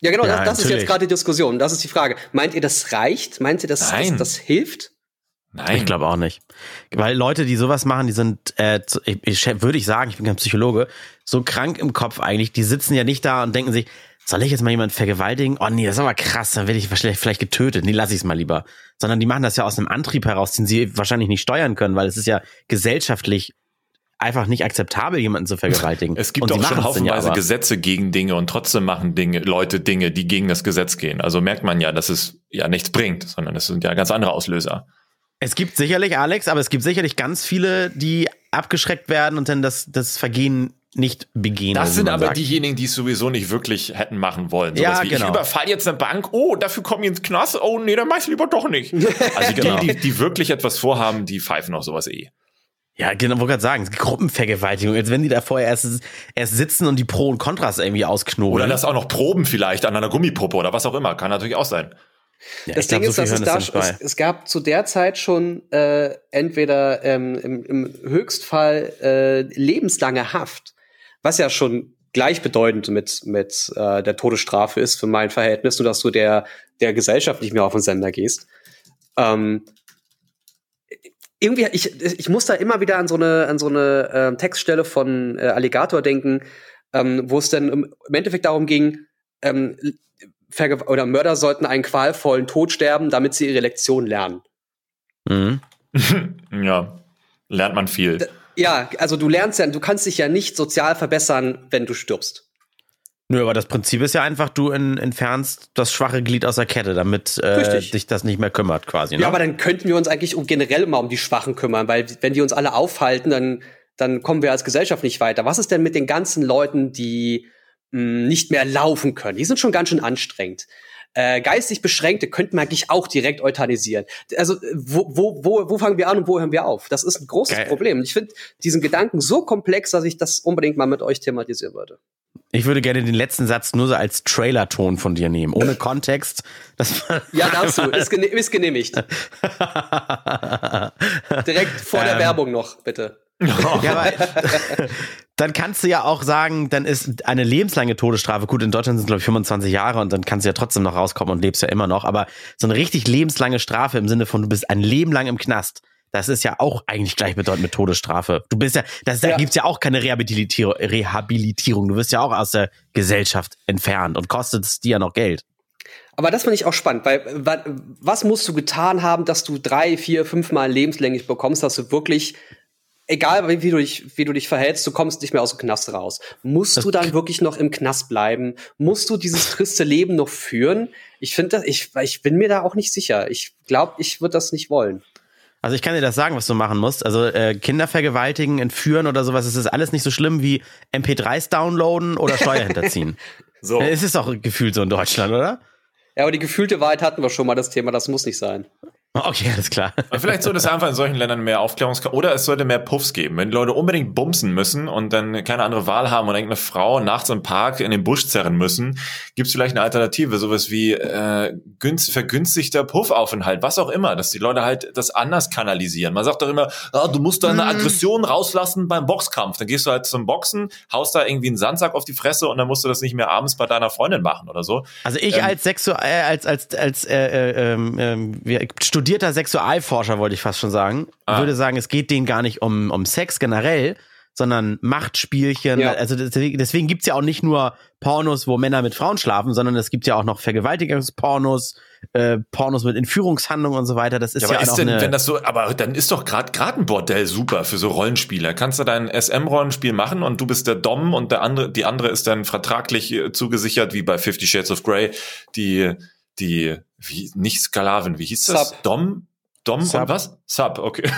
Ja, genau, Ja, das, das ist jetzt gerade die Diskussion. Das ist die Frage. Meint ihr, das reicht? Meint ihr, das, das, das hilft? Nein. Ich glaube auch nicht. Weil Leute, die sowas machen, die sind, äh, ich, ich, würde ich sagen, ich bin kein Psychologe, so krank im Kopf eigentlich. Die sitzen ja nicht da und denken sich, soll ich jetzt mal jemanden vergewaltigen? Oh nee, das ist aber krass, dann werde ich vielleicht, vielleicht getötet. Nee, lass ich es mal lieber. Sondern die machen das ja aus einem Antrieb heraus, den sie wahrscheinlich nicht steuern können, weil es ist ja gesellschaftlich einfach nicht akzeptabel, jemanden zu vergewaltigen. Es gibt auch schon haufenweise ja Gesetze gegen Dinge und trotzdem machen Dinge, Leute Dinge, die gegen das Gesetz gehen. Also merkt man ja, dass es ja nichts bringt, sondern es sind ja ganz andere Auslöser. Es gibt sicherlich, Alex, aber es gibt sicherlich ganz viele, die abgeschreckt werden und dann das, das Vergehen nicht begehen. Das sind aber sagt. diejenigen, die es sowieso nicht wirklich hätten machen wollen. So ja, wie, genau. Ich überfall jetzt eine Bank, oh, dafür komme ich ins Knast, oh nee, dann mach ich lieber doch nicht. Also genau. die, die, die wirklich etwas vorhaben, die pfeifen auf sowas eh. Ja, genau, wollte gerade sagen, Gruppenvergewaltigung. Jetzt wenn die da vorher erst, erst sitzen und die Pro und Kontras irgendwie ausknobeln. Oder das auch noch proben vielleicht an einer Gummipuppe oder was auch immer. Kann natürlich auch sein. Ja, das Ding glaub, ist, so dass es, da, es, es, gab zu der Zeit schon äh, entweder ähm, im, im Höchstfall äh, lebenslange Haft was ja schon gleichbedeutend mit, mit äh, der Todesstrafe ist für mein Verhältnis, nur dass du der, der Gesellschaft nicht mehr auf den Sender gehst. Ähm, irgendwie, ich, ich muss da immer wieder an so eine, an so eine äh, Textstelle von äh, Alligator denken, ähm, wo es dann im, im Endeffekt darum ging, ähm, Verge oder Mörder sollten einen qualvollen Tod sterben, damit sie ihre Lektion lernen. Mhm. ja, lernt man viel. D ja, also du lernst ja, du kannst dich ja nicht sozial verbessern, wenn du stirbst. Nö, aber das Prinzip ist ja einfach, du in, entfernst das schwache Glied aus der Kette, damit äh, dich das nicht mehr kümmert, quasi. Ne? Ja, aber dann könnten wir uns eigentlich um, generell mal um die Schwachen kümmern, weil wenn die uns alle aufhalten, dann, dann kommen wir als Gesellschaft nicht weiter. Was ist denn mit den ganzen Leuten, die mh, hm, nicht mehr laufen können? Die sind schon ganz schön anstrengend. Äh, geistig Beschränkte könnten wir eigentlich auch direkt euthanisieren. Also wo, wo, wo, wo fangen wir an und wo hören wir auf? Das ist ein großes Geil. Problem. Ich finde diesen Gedanken so komplex, dass ich das unbedingt mal mit euch thematisieren würde. Ich würde gerne den letzten Satz nur so als Trailer-Ton von dir nehmen, ohne Kontext. ja, darfst du. Ist, gene ist genehmigt. Direkt vor der ähm, Werbung noch, bitte. ja, aber, dann kannst du ja auch sagen, dann ist eine lebenslange Todesstrafe, gut, in Deutschland sind es glaube ich 25 Jahre und dann kannst du ja trotzdem noch rauskommen und lebst ja immer noch, aber so eine richtig lebenslange Strafe im Sinne von, du bist ein Leben lang im Knast, das ist ja auch eigentlich gleichbedeutend mit Todesstrafe. Du bist ja, das, da ja. gibt's ja auch keine Rehabilitierung, Rehabilitierung. Du wirst ja auch aus der Gesellschaft entfernt und kostet es dir ja noch Geld. Aber das finde ich auch spannend, weil was musst du getan haben, dass du drei, vier, fünf Mal lebenslänglich bekommst, dass du wirklich egal wie, wie, du dich, wie du dich verhältst, du kommst nicht mehr aus dem Knast raus. Musst du dann wirklich noch im Knast bleiben? Musst du dieses triste Leben noch führen? Ich finde das, ich, ich bin mir da auch nicht sicher. Ich glaube, ich würde das nicht wollen. Also ich kann dir das sagen, was du machen musst. Also äh, Kinder vergewaltigen, entführen oder sowas, es ist alles nicht so schlimm wie MP3s downloaden oder Steuer hinterziehen. so. Es ist auch gefühlt so in Deutschland, oder? Ja, aber die gefühlte Wahrheit hatten wir schon mal das Thema, das muss nicht sein. Okay, alles klar. Und vielleicht sollte es einfach in solchen Ländern mehr Aufklärungs- oder es sollte mehr Puffs geben. Wenn Leute unbedingt bumsen müssen und dann keine andere Wahl haben und irgendeine Frau nachts im Park in den Busch zerren müssen, gibt es vielleicht eine Alternative, sowas wie äh, günst, vergünstigter Puffaufenthalt, was auch immer, dass die Leute halt das anders kanalisieren. Man sagt doch immer, ah, du musst deine mhm. Aggression rauslassen beim Boxkampf. Dann gehst du halt zum Boxen, haust da irgendwie einen Sandsack auf die Fresse und dann musst du das nicht mehr abends bei deiner Freundin machen oder so. Also ich ähm, als Sexu äh, als als als äh, äh, ähm, äh, studierter Sexualforscher, wollte ich fast schon sagen, ah. würde sagen, es geht denen gar nicht um, um Sex generell, sondern Machtspielchen. Ja. Also deswegen, deswegen gibt's ja auch nicht nur Pornos, wo Männer mit Frauen schlafen, sondern es gibt ja auch noch Vergewaltigungspornos, äh, Pornos mit Entführungshandlungen und so weiter. Das ist ja, aber ja ist auch denn, wenn das so, aber dann ist doch gerade gerade ein Bordell super für so Rollenspieler. Kannst du dein SM-Rollenspiel machen und du bist der Dom und der andere, die andere ist dann vertraglich äh, zugesichert, wie bei Fifty Shades of Grey, die die wie, nicht Sklavin, wie hieß das? Sub. Dom? Dom Sub. und was? Sub, okay.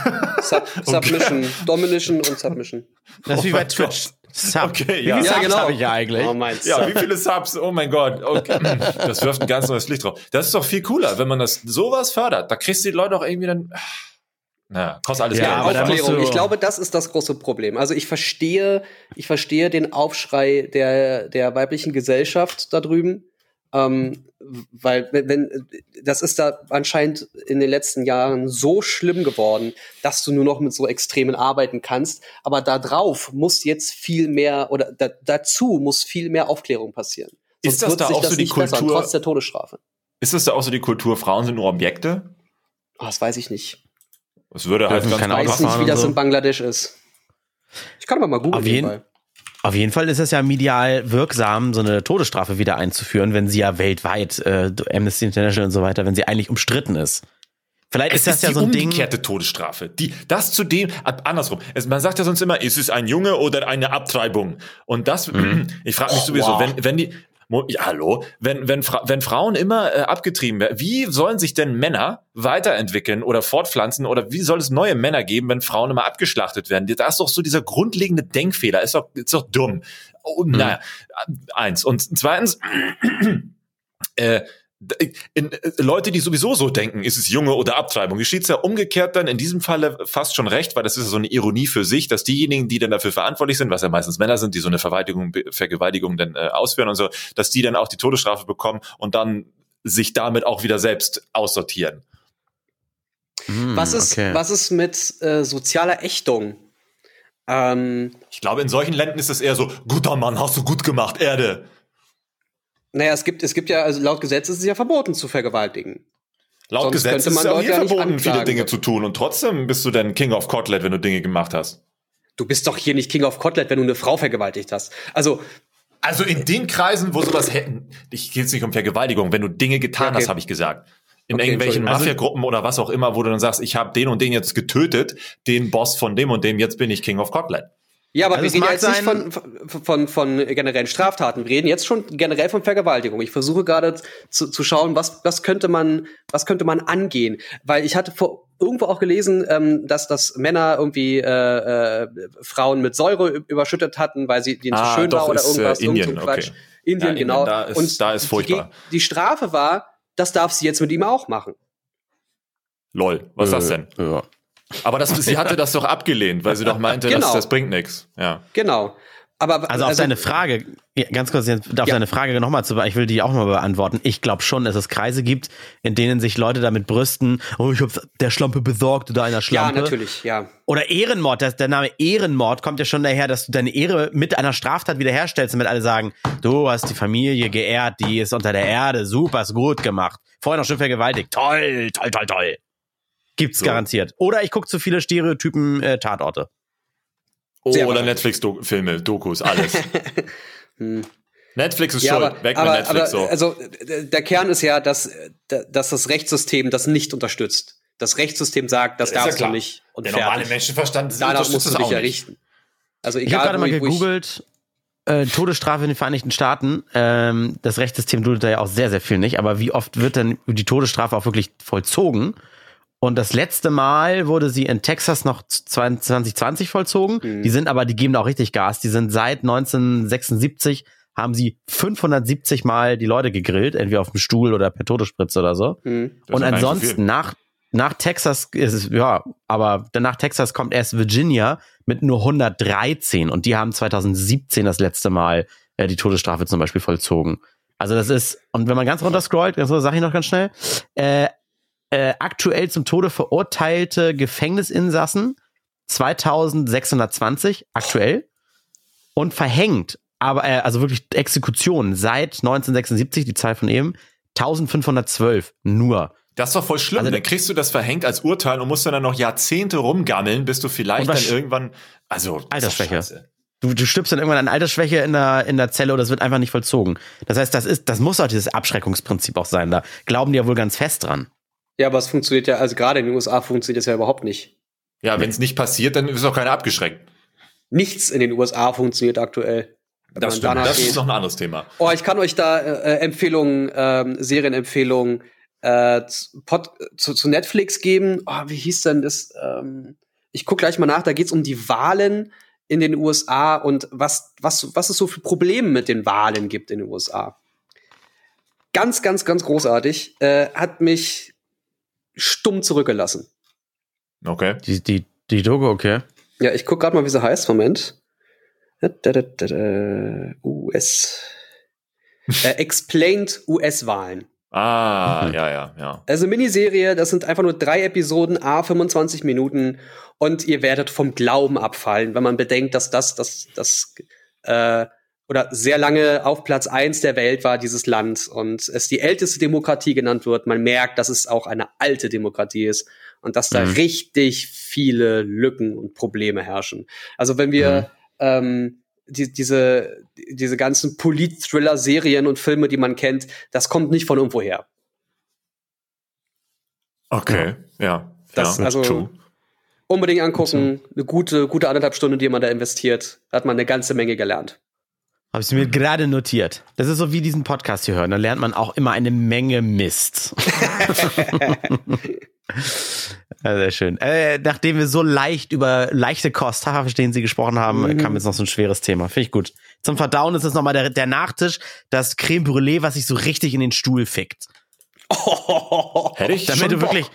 Sub, Submission, okay. Domination und Submission. Das ist wie bei oh Twitch. Sub. Okay, ja. Wie viele ja, genau. habe ich ja eigentlich? Oh, ja, wie viele Subs? Oh mein Gott. Okay. Das wirft ein ganz neues Licht drauf. Das ist doch viel cooler, wenn man das sowas fördert. Da kriegst du die Leute auch irgendwie dann. Na, kostet alles ja, Geld. Aufklärung. Ich glaube, das ist das große Problem. Also ich verstehe, ich verstehe den Aufschrei der, der weiblichen Gesellschaft da drüben. Ähm, weil wenn das ist da anscheinend in den letzten Jahren so schlimm geworden, dass du nur noch mit so Extremen arbeiten kannst. Aber da drauf muss jetzt viel mehr oder da, dazu muss viel mehr Aufklärung passieren. Sonst ist das da auch das so die Kultur? Bessern, trotz der Todesstrafe. Ist das da auch so die Kultur? Frauen sind nur Objekte? Oh, das weiß ich nicht. Das würde halt ganz Ich weiß nicht, wie das in Bangladesch ist. Ich kann aber mal googeln. Auf jeden, auf jeden Fall ist es ja medial wirksam, so eine Todesstrafe wieder einzuführen, wenn sie ja weltweit, äh, Amnesty International und so weiter, wenn sie eigentlich umstritten ist. Vielleicht es ist das ist ja die so ein Ding. umgekehrte Todesstrafe. Die, das zudem, ab- andersrum. Es, man sagt ja sonst immer, ist es ein Junge oder eine Abtreibung? Und das, ich frage mich Oh, sowieso, wow. wenn, wenn die, ja, hallo, wenn, wenn, Fra wenn Frauen immer äh, abgetrieben werden, wie sollen sich denn Männer weiterentwickeln oder fortpflanzen oder wie soll es neue Männer geben, wenn Frauen immer abgeschlachtet werden? Da ist doch so dieser grundlegende Denkfehler, ist doch, ist doch dumm. Oh, naja, eins. Und zweitens, äh, in, äh, Leute, die sowieso so denken, ist es Junge oder Abtreibung, geschieht es ja umgekehrt dann in diesem Falle fast schon recht, weil das ist ja so eine Ironie für sich, dass diejenigen, die dann dafür verantwortlich sind, was ja meistens Männer sind, die so eine Vergewaltigung, Vergewaltigung dann äh, ausführen und so, dass die dann auch die Todesstrafe bekommen und dann sich damit auch wieder selbst aussortieren. Hm, Was ist, okay. was ist mit äh, sozialer Ächtung? Ähm, Ich glaube, in solchen Ländern ist es eher so, guter Mann, hast du gut gemacht, Erde. Naja, es gibt, es gibt ja, also laut Gesetz ist es ja verboten zu vergewaltigen. Laut Sonst Gesetz ist es auch hier ja verboten, viele. Dinge zu tun und trotzdem bist du dann King of Kotlet, wenn du Dinge gemacht hast. Du bist doch hier nicht King of Kotlet, wenn du eine Frau vergewaltigt hast. Also, Also in den Kreisen, wo sowas hätten, ich gehe jetzt nicht um Vergewaltigung, wenn du Dinge getan Okay. hast, habe ich gesagt. In Okay, irgendwelchen. Also- Mafia-Gruppen oder was auch immer, wo du dann sagst, ich habe den und den jetzt getötet, den Boss von dem und dem, jetzt bin ich King of Kotlet. Ja, aber Also wir reden ja jetzt nicht von, von, von, von generellen Straftaten. Wir reden jetzt schon generell von Vergewaltigung. Ich versuche gerade zu, zu schauen, was, was könnte man, was könnte man angehen? Weil ich hatte vor, irgendwo auch gelesen, ähm, dass, dass Männer irgendwie äh, äh, Frauen mit Säure überschüttet hatten, weil sie denen Ah, zu schön doch, war oder ist, äh, irgendwas. irgend so ein Indien, okay. Indien, Ja, Indien, genau. da ist- da ist furchtbar. Die, die Strafe war, das darf sie jetzt mit ihm auch machen. Lol, was ist das denn? Äh, Ja. Aber das, sie hatte das doch abgelehnt, weil sie doch meinte, Genau. das, das bringt nichts. Ja. Genau. Aber Also auf deine Frage, ja, ganz kurz jetzt auf Ja. deine Frage nochmal zu, ich will die auch mal beantworten. Ich glaube schon, dass es Kreise gibt, in denen sich Leute damit brüsten, oh, ich hab's der Schlampe besorgt oder einer ja, Schlampe. natürlich, ja. Oder Ehrenmord, das, der Name Ehrenmord kommt ja schon daher, dass du deine Ehre mit einer Straftat wiederherstellst, damit alle sagen, du hast die Familie geehrt, die ist unter der Erde, super, ist gut gemacht. Vorher noch schon vergewaltigt. Toll, toll, toll, toll. Gibt's So. garantiert. Oder ich gucke zu viele Stereotypen äh, Tatorte. Oh, Sehr oder. Netflix-Filme, Dokus, alles. Hm. Netflix ist Ja, schuld, aber, weg aber, mit Netflix aber so. also der Kern ist ja, dass, dass das Rechtssystem das nicht unterstützt. Das Rechtssystem sagt, das ja darfst du klar. nicht. Und Der fertig. normale Menschenverstand Danach musst du das dich auch ja nicht. richten. Also Ich egal, habe gerade mal ich- ich- gegoogelt, äh, Todesstrafe in den Vereinigten Staaten. Ähm, das Rechtssystem tut da ja auch sehr, sehr viel nicht. Aber wie oft wird denn die Todesstrafe auch wirklich vollzogen? Und das letzte Mal wurde sie in Texas noch 2020 vollzogen. Mhm. Die sind aber, die geben da auch richtig Gas. Die sind seit 1976 haben sie 570 Mal die Leute gegrillt, entweder auf dem Stuhl oder per Todesspritze oder so. Hm. Das Und ansonsten nach, nach Texas ist es, ja, aber nach Texas kommt erst Virginia mit nur 113 und die haben 2017 das letzte Mal äh, die Todesstrafe zum Beispiel vollzogen. Also das ist, und wenn man ganz runter scrollt, so sage ich noch ganz schnell, äh, äh, aktuell zum Tode verurteilte Gefängnisinsassen 2620 aktuell und verhängt, aber äh, also wirklich Exekutionen seit 1976, die Zahl von eben, 1512 nur. Das ist doch voll schlimm. Also- dann kriegst du das verhängt als Urteil und musst dann, dann noch Jahrzehnte rumgammeln, bis du vielleicht dann irgendwann, also, Altersschwäche. Du, du stirbst dann irgendwann an Altersschwäche in der, in der Zelle oder das wird einfach nicht vollzogen. Das heißt, das ist, das muss doch dieses Abschreckungsprinzip auch sein. Da glauben die ja wohl ganz fest dran. Ja, aber es funktioniert ja, also gerade in den USA funktioniert das ja überhaupt nicht. Ja, wenn es nicht passiert, dann ist auch keiner abgeschreckt. Nichts in den USA funktioniert aktuell. Das stimmt. Das geht. ist noch ein anderes Thema. Oh, ich kann euch da äh, Empfehlungen, ähm, Serienempfehlungen äh, zu, Pod, zu, zu Netflix geben. Oh, wie hieß denn das? Ähm, ich guck gleich mal nach. Da geht's um die Wahlen in den USA und was, was, was es so für Probleme mit den Wahlen gibt in den USA. Ganz, ganz, ganz großartig. Äh, hat mich stumm zurückgelassen. Okay. Die, die, die Dogo, okay. Ja, ich guck gerade mal, wie sie heißt. Moment. US. äh, Explained US-Wahlen. Ah, Mhm. ja, ja, ja. Also Miniserie, das sind einfach nur drei Episoden, a 25 Minuten und ihr werdet vom Glauben abfallen, wenn man bedenkt, dass das, das, das äh, oder sehr lange auf Platz eins der Welt war, dieses Land, und es die älteste Demokratie genannt wird. Man merkt, dass es auch eine alte Demokratie ist und dass da Mhm. richtig viele Lücken und Probleme herrschen. Also wenn wir ähm, die, diese, diese ganzen Polit-Thriller-Serien und Filme, die man kennt, das kommt nicht von irgendwoher. Okay, ja. Das, ja, also true. unbedingt angucken. Eine gute, gute anderthalb Stunden, die man da investiert. Da hat man eine ganze Menge gelernt. Habe ich mir gerade notiert. Das ist so wie diesen Podcast hier hören. Da lernt man auch immer eine Menge Mist. Ja, sehr schön. Äh, nachdem wir so leicht über leichte Kost, verstehen Sie, gesprochen haben, Mhm. kam jetzt noch so ein schweres Thema. Finde ich gut. Zum Verdauen ist es nochmal der, der Nachtisch, das Creme Brûlée, was sich so richtig in den Stuhl fickt. Hätte ich Damit du Bock. wirklich,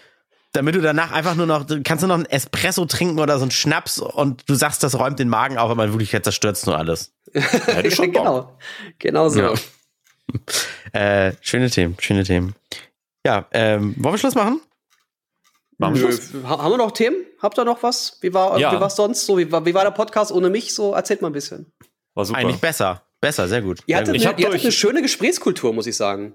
damit du danach einfach nur noch, kannst du noch einen Espresso trinken oder so einen Schnaps und du sagst, das räumt den Magen auf, aber wirklich jetzt zerstört's nur alles. Hätte schon Bock. genau. Genau so. Ja. Äh, schöne Themen, schöne Themen. Ja, ähm, wollen wir Schluss machen? Machen wir Schluss? ha- haben wir noch Themen? Habt ihr noch was? Wie war, Ja. wie war's sonst so? Wie war, wie war der Podcast ohne mich? So, erzählt mal ein bisschen. War super. Eigentlich besser. Besser, sehr gut. Ihr hattet, eine, ihr hattet eine schöne Gesprächskultur, muss ich sagen.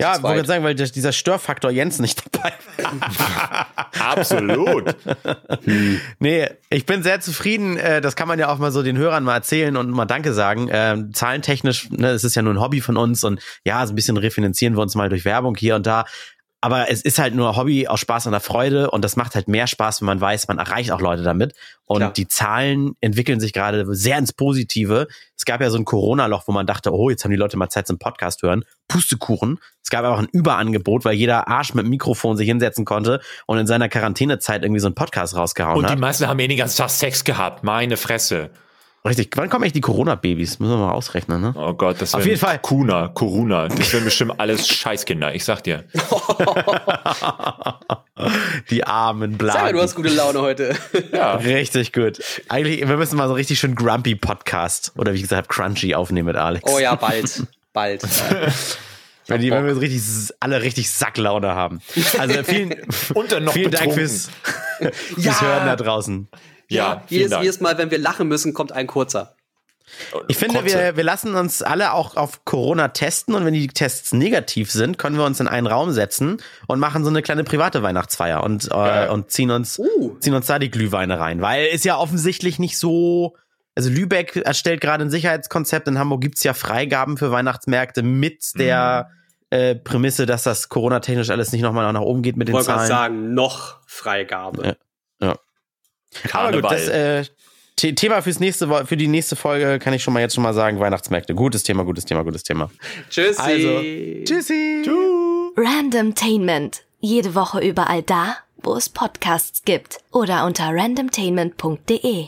Ja, zu wollte ich sagen, weil dieser Störfaktor Jens nicht dabei war. Absolut. Nee, ich bin sehr zufrieden. äh, Das kann man ja auch mal so den Hörern mal erzählen und mal Danke sagen. Ähm, zahlentechnisch, ne, es ist ja nur ein Hobby von uns und ja, so ein bisschen refinanzieren wir uns mal durch Werbung hier und da. Aber es ist halt nur Hobby aus Spaß und der Freude und das macht halt mehr Spaß, wenn man weiß, man erreicht auch Leute damit. Und Klar. die Zahlen entwickeln sich gerade sehr ins Positive. Es gab ja so ein Corona-Loch, wo man dachte, oh, jetzt haben die Leute mal Zeit zum Podcast hören. Pustekuchen. Es gab auch ein Überangebot, weil jeder Arsch mit dem Mikrofon sich hinsetzen konnte und in seiner Quarantänezeit irgendwie so einen Podcast rausgehauen Und hat. die meisten haben eh den ganzen Tag Sex gehabt. Meine Fresse. Richtig. Wann kommen echt die Corona-Babys? Müssen wir mal ausrechnen, ne? Oh Gott, das Auf jeden Fall. Kuna, Corona. Das werden bestimmt alles Scheißkinder. Ich sag dir. Die armen Sag Blagen. mal, du hast gute Laune heute. Ja. Richtig gut. Eigentlich, wir müssen mal so richtig schön Grumpy Podcast oder wie gesagt Crunchy aufnehmen mit Alex. Oh ja, bald. Bald. wenn, die, wenn wir richtig, alle richtig Sacklaune haben. Also vielen, Und dann noch vielen Dank fürs, fürs Ja. Hören da draußen. Ja, jedes, jedes Mal, wenn wir lachen müssen, kommt ein kurzer. Ich finde, wir, wir lassen uns alle auch auf Corona testen und wenn die Tests negativ sind, können wir uns in einen Raum setzen und machen so eine kleine private Weihnachtsfeier und, äh, und ziehen uns, Uh. ziehen uns da die Glühweine rein. Weil ist ja offensichtlich nicht so. Also Lübeck erstellt gerade ein Sicherheitskonzept. In Hamburg gibt's ja Freigaben für Weihnachtsmärkte mit der äh, Prämisse, dass das Corona-technisch alles nicht nochmal nach oben geht mit Ich den wollte gerade Zahlen. sagen, noch Freigabe. Ja. Aber gut, Karneval. das äh, The- Thema fürs nächste, für die nächste Folge kann ich schon mal jetzt schon mal sagen, Weihnachtsmärkte. Gutes Thema, gutes Thema, gutes Thema. Tschüssi. Also, Tschüssi. Randomtainment. Jede Woche überall da, wo es Podcasts gibt. Oder unter randomtainment.de.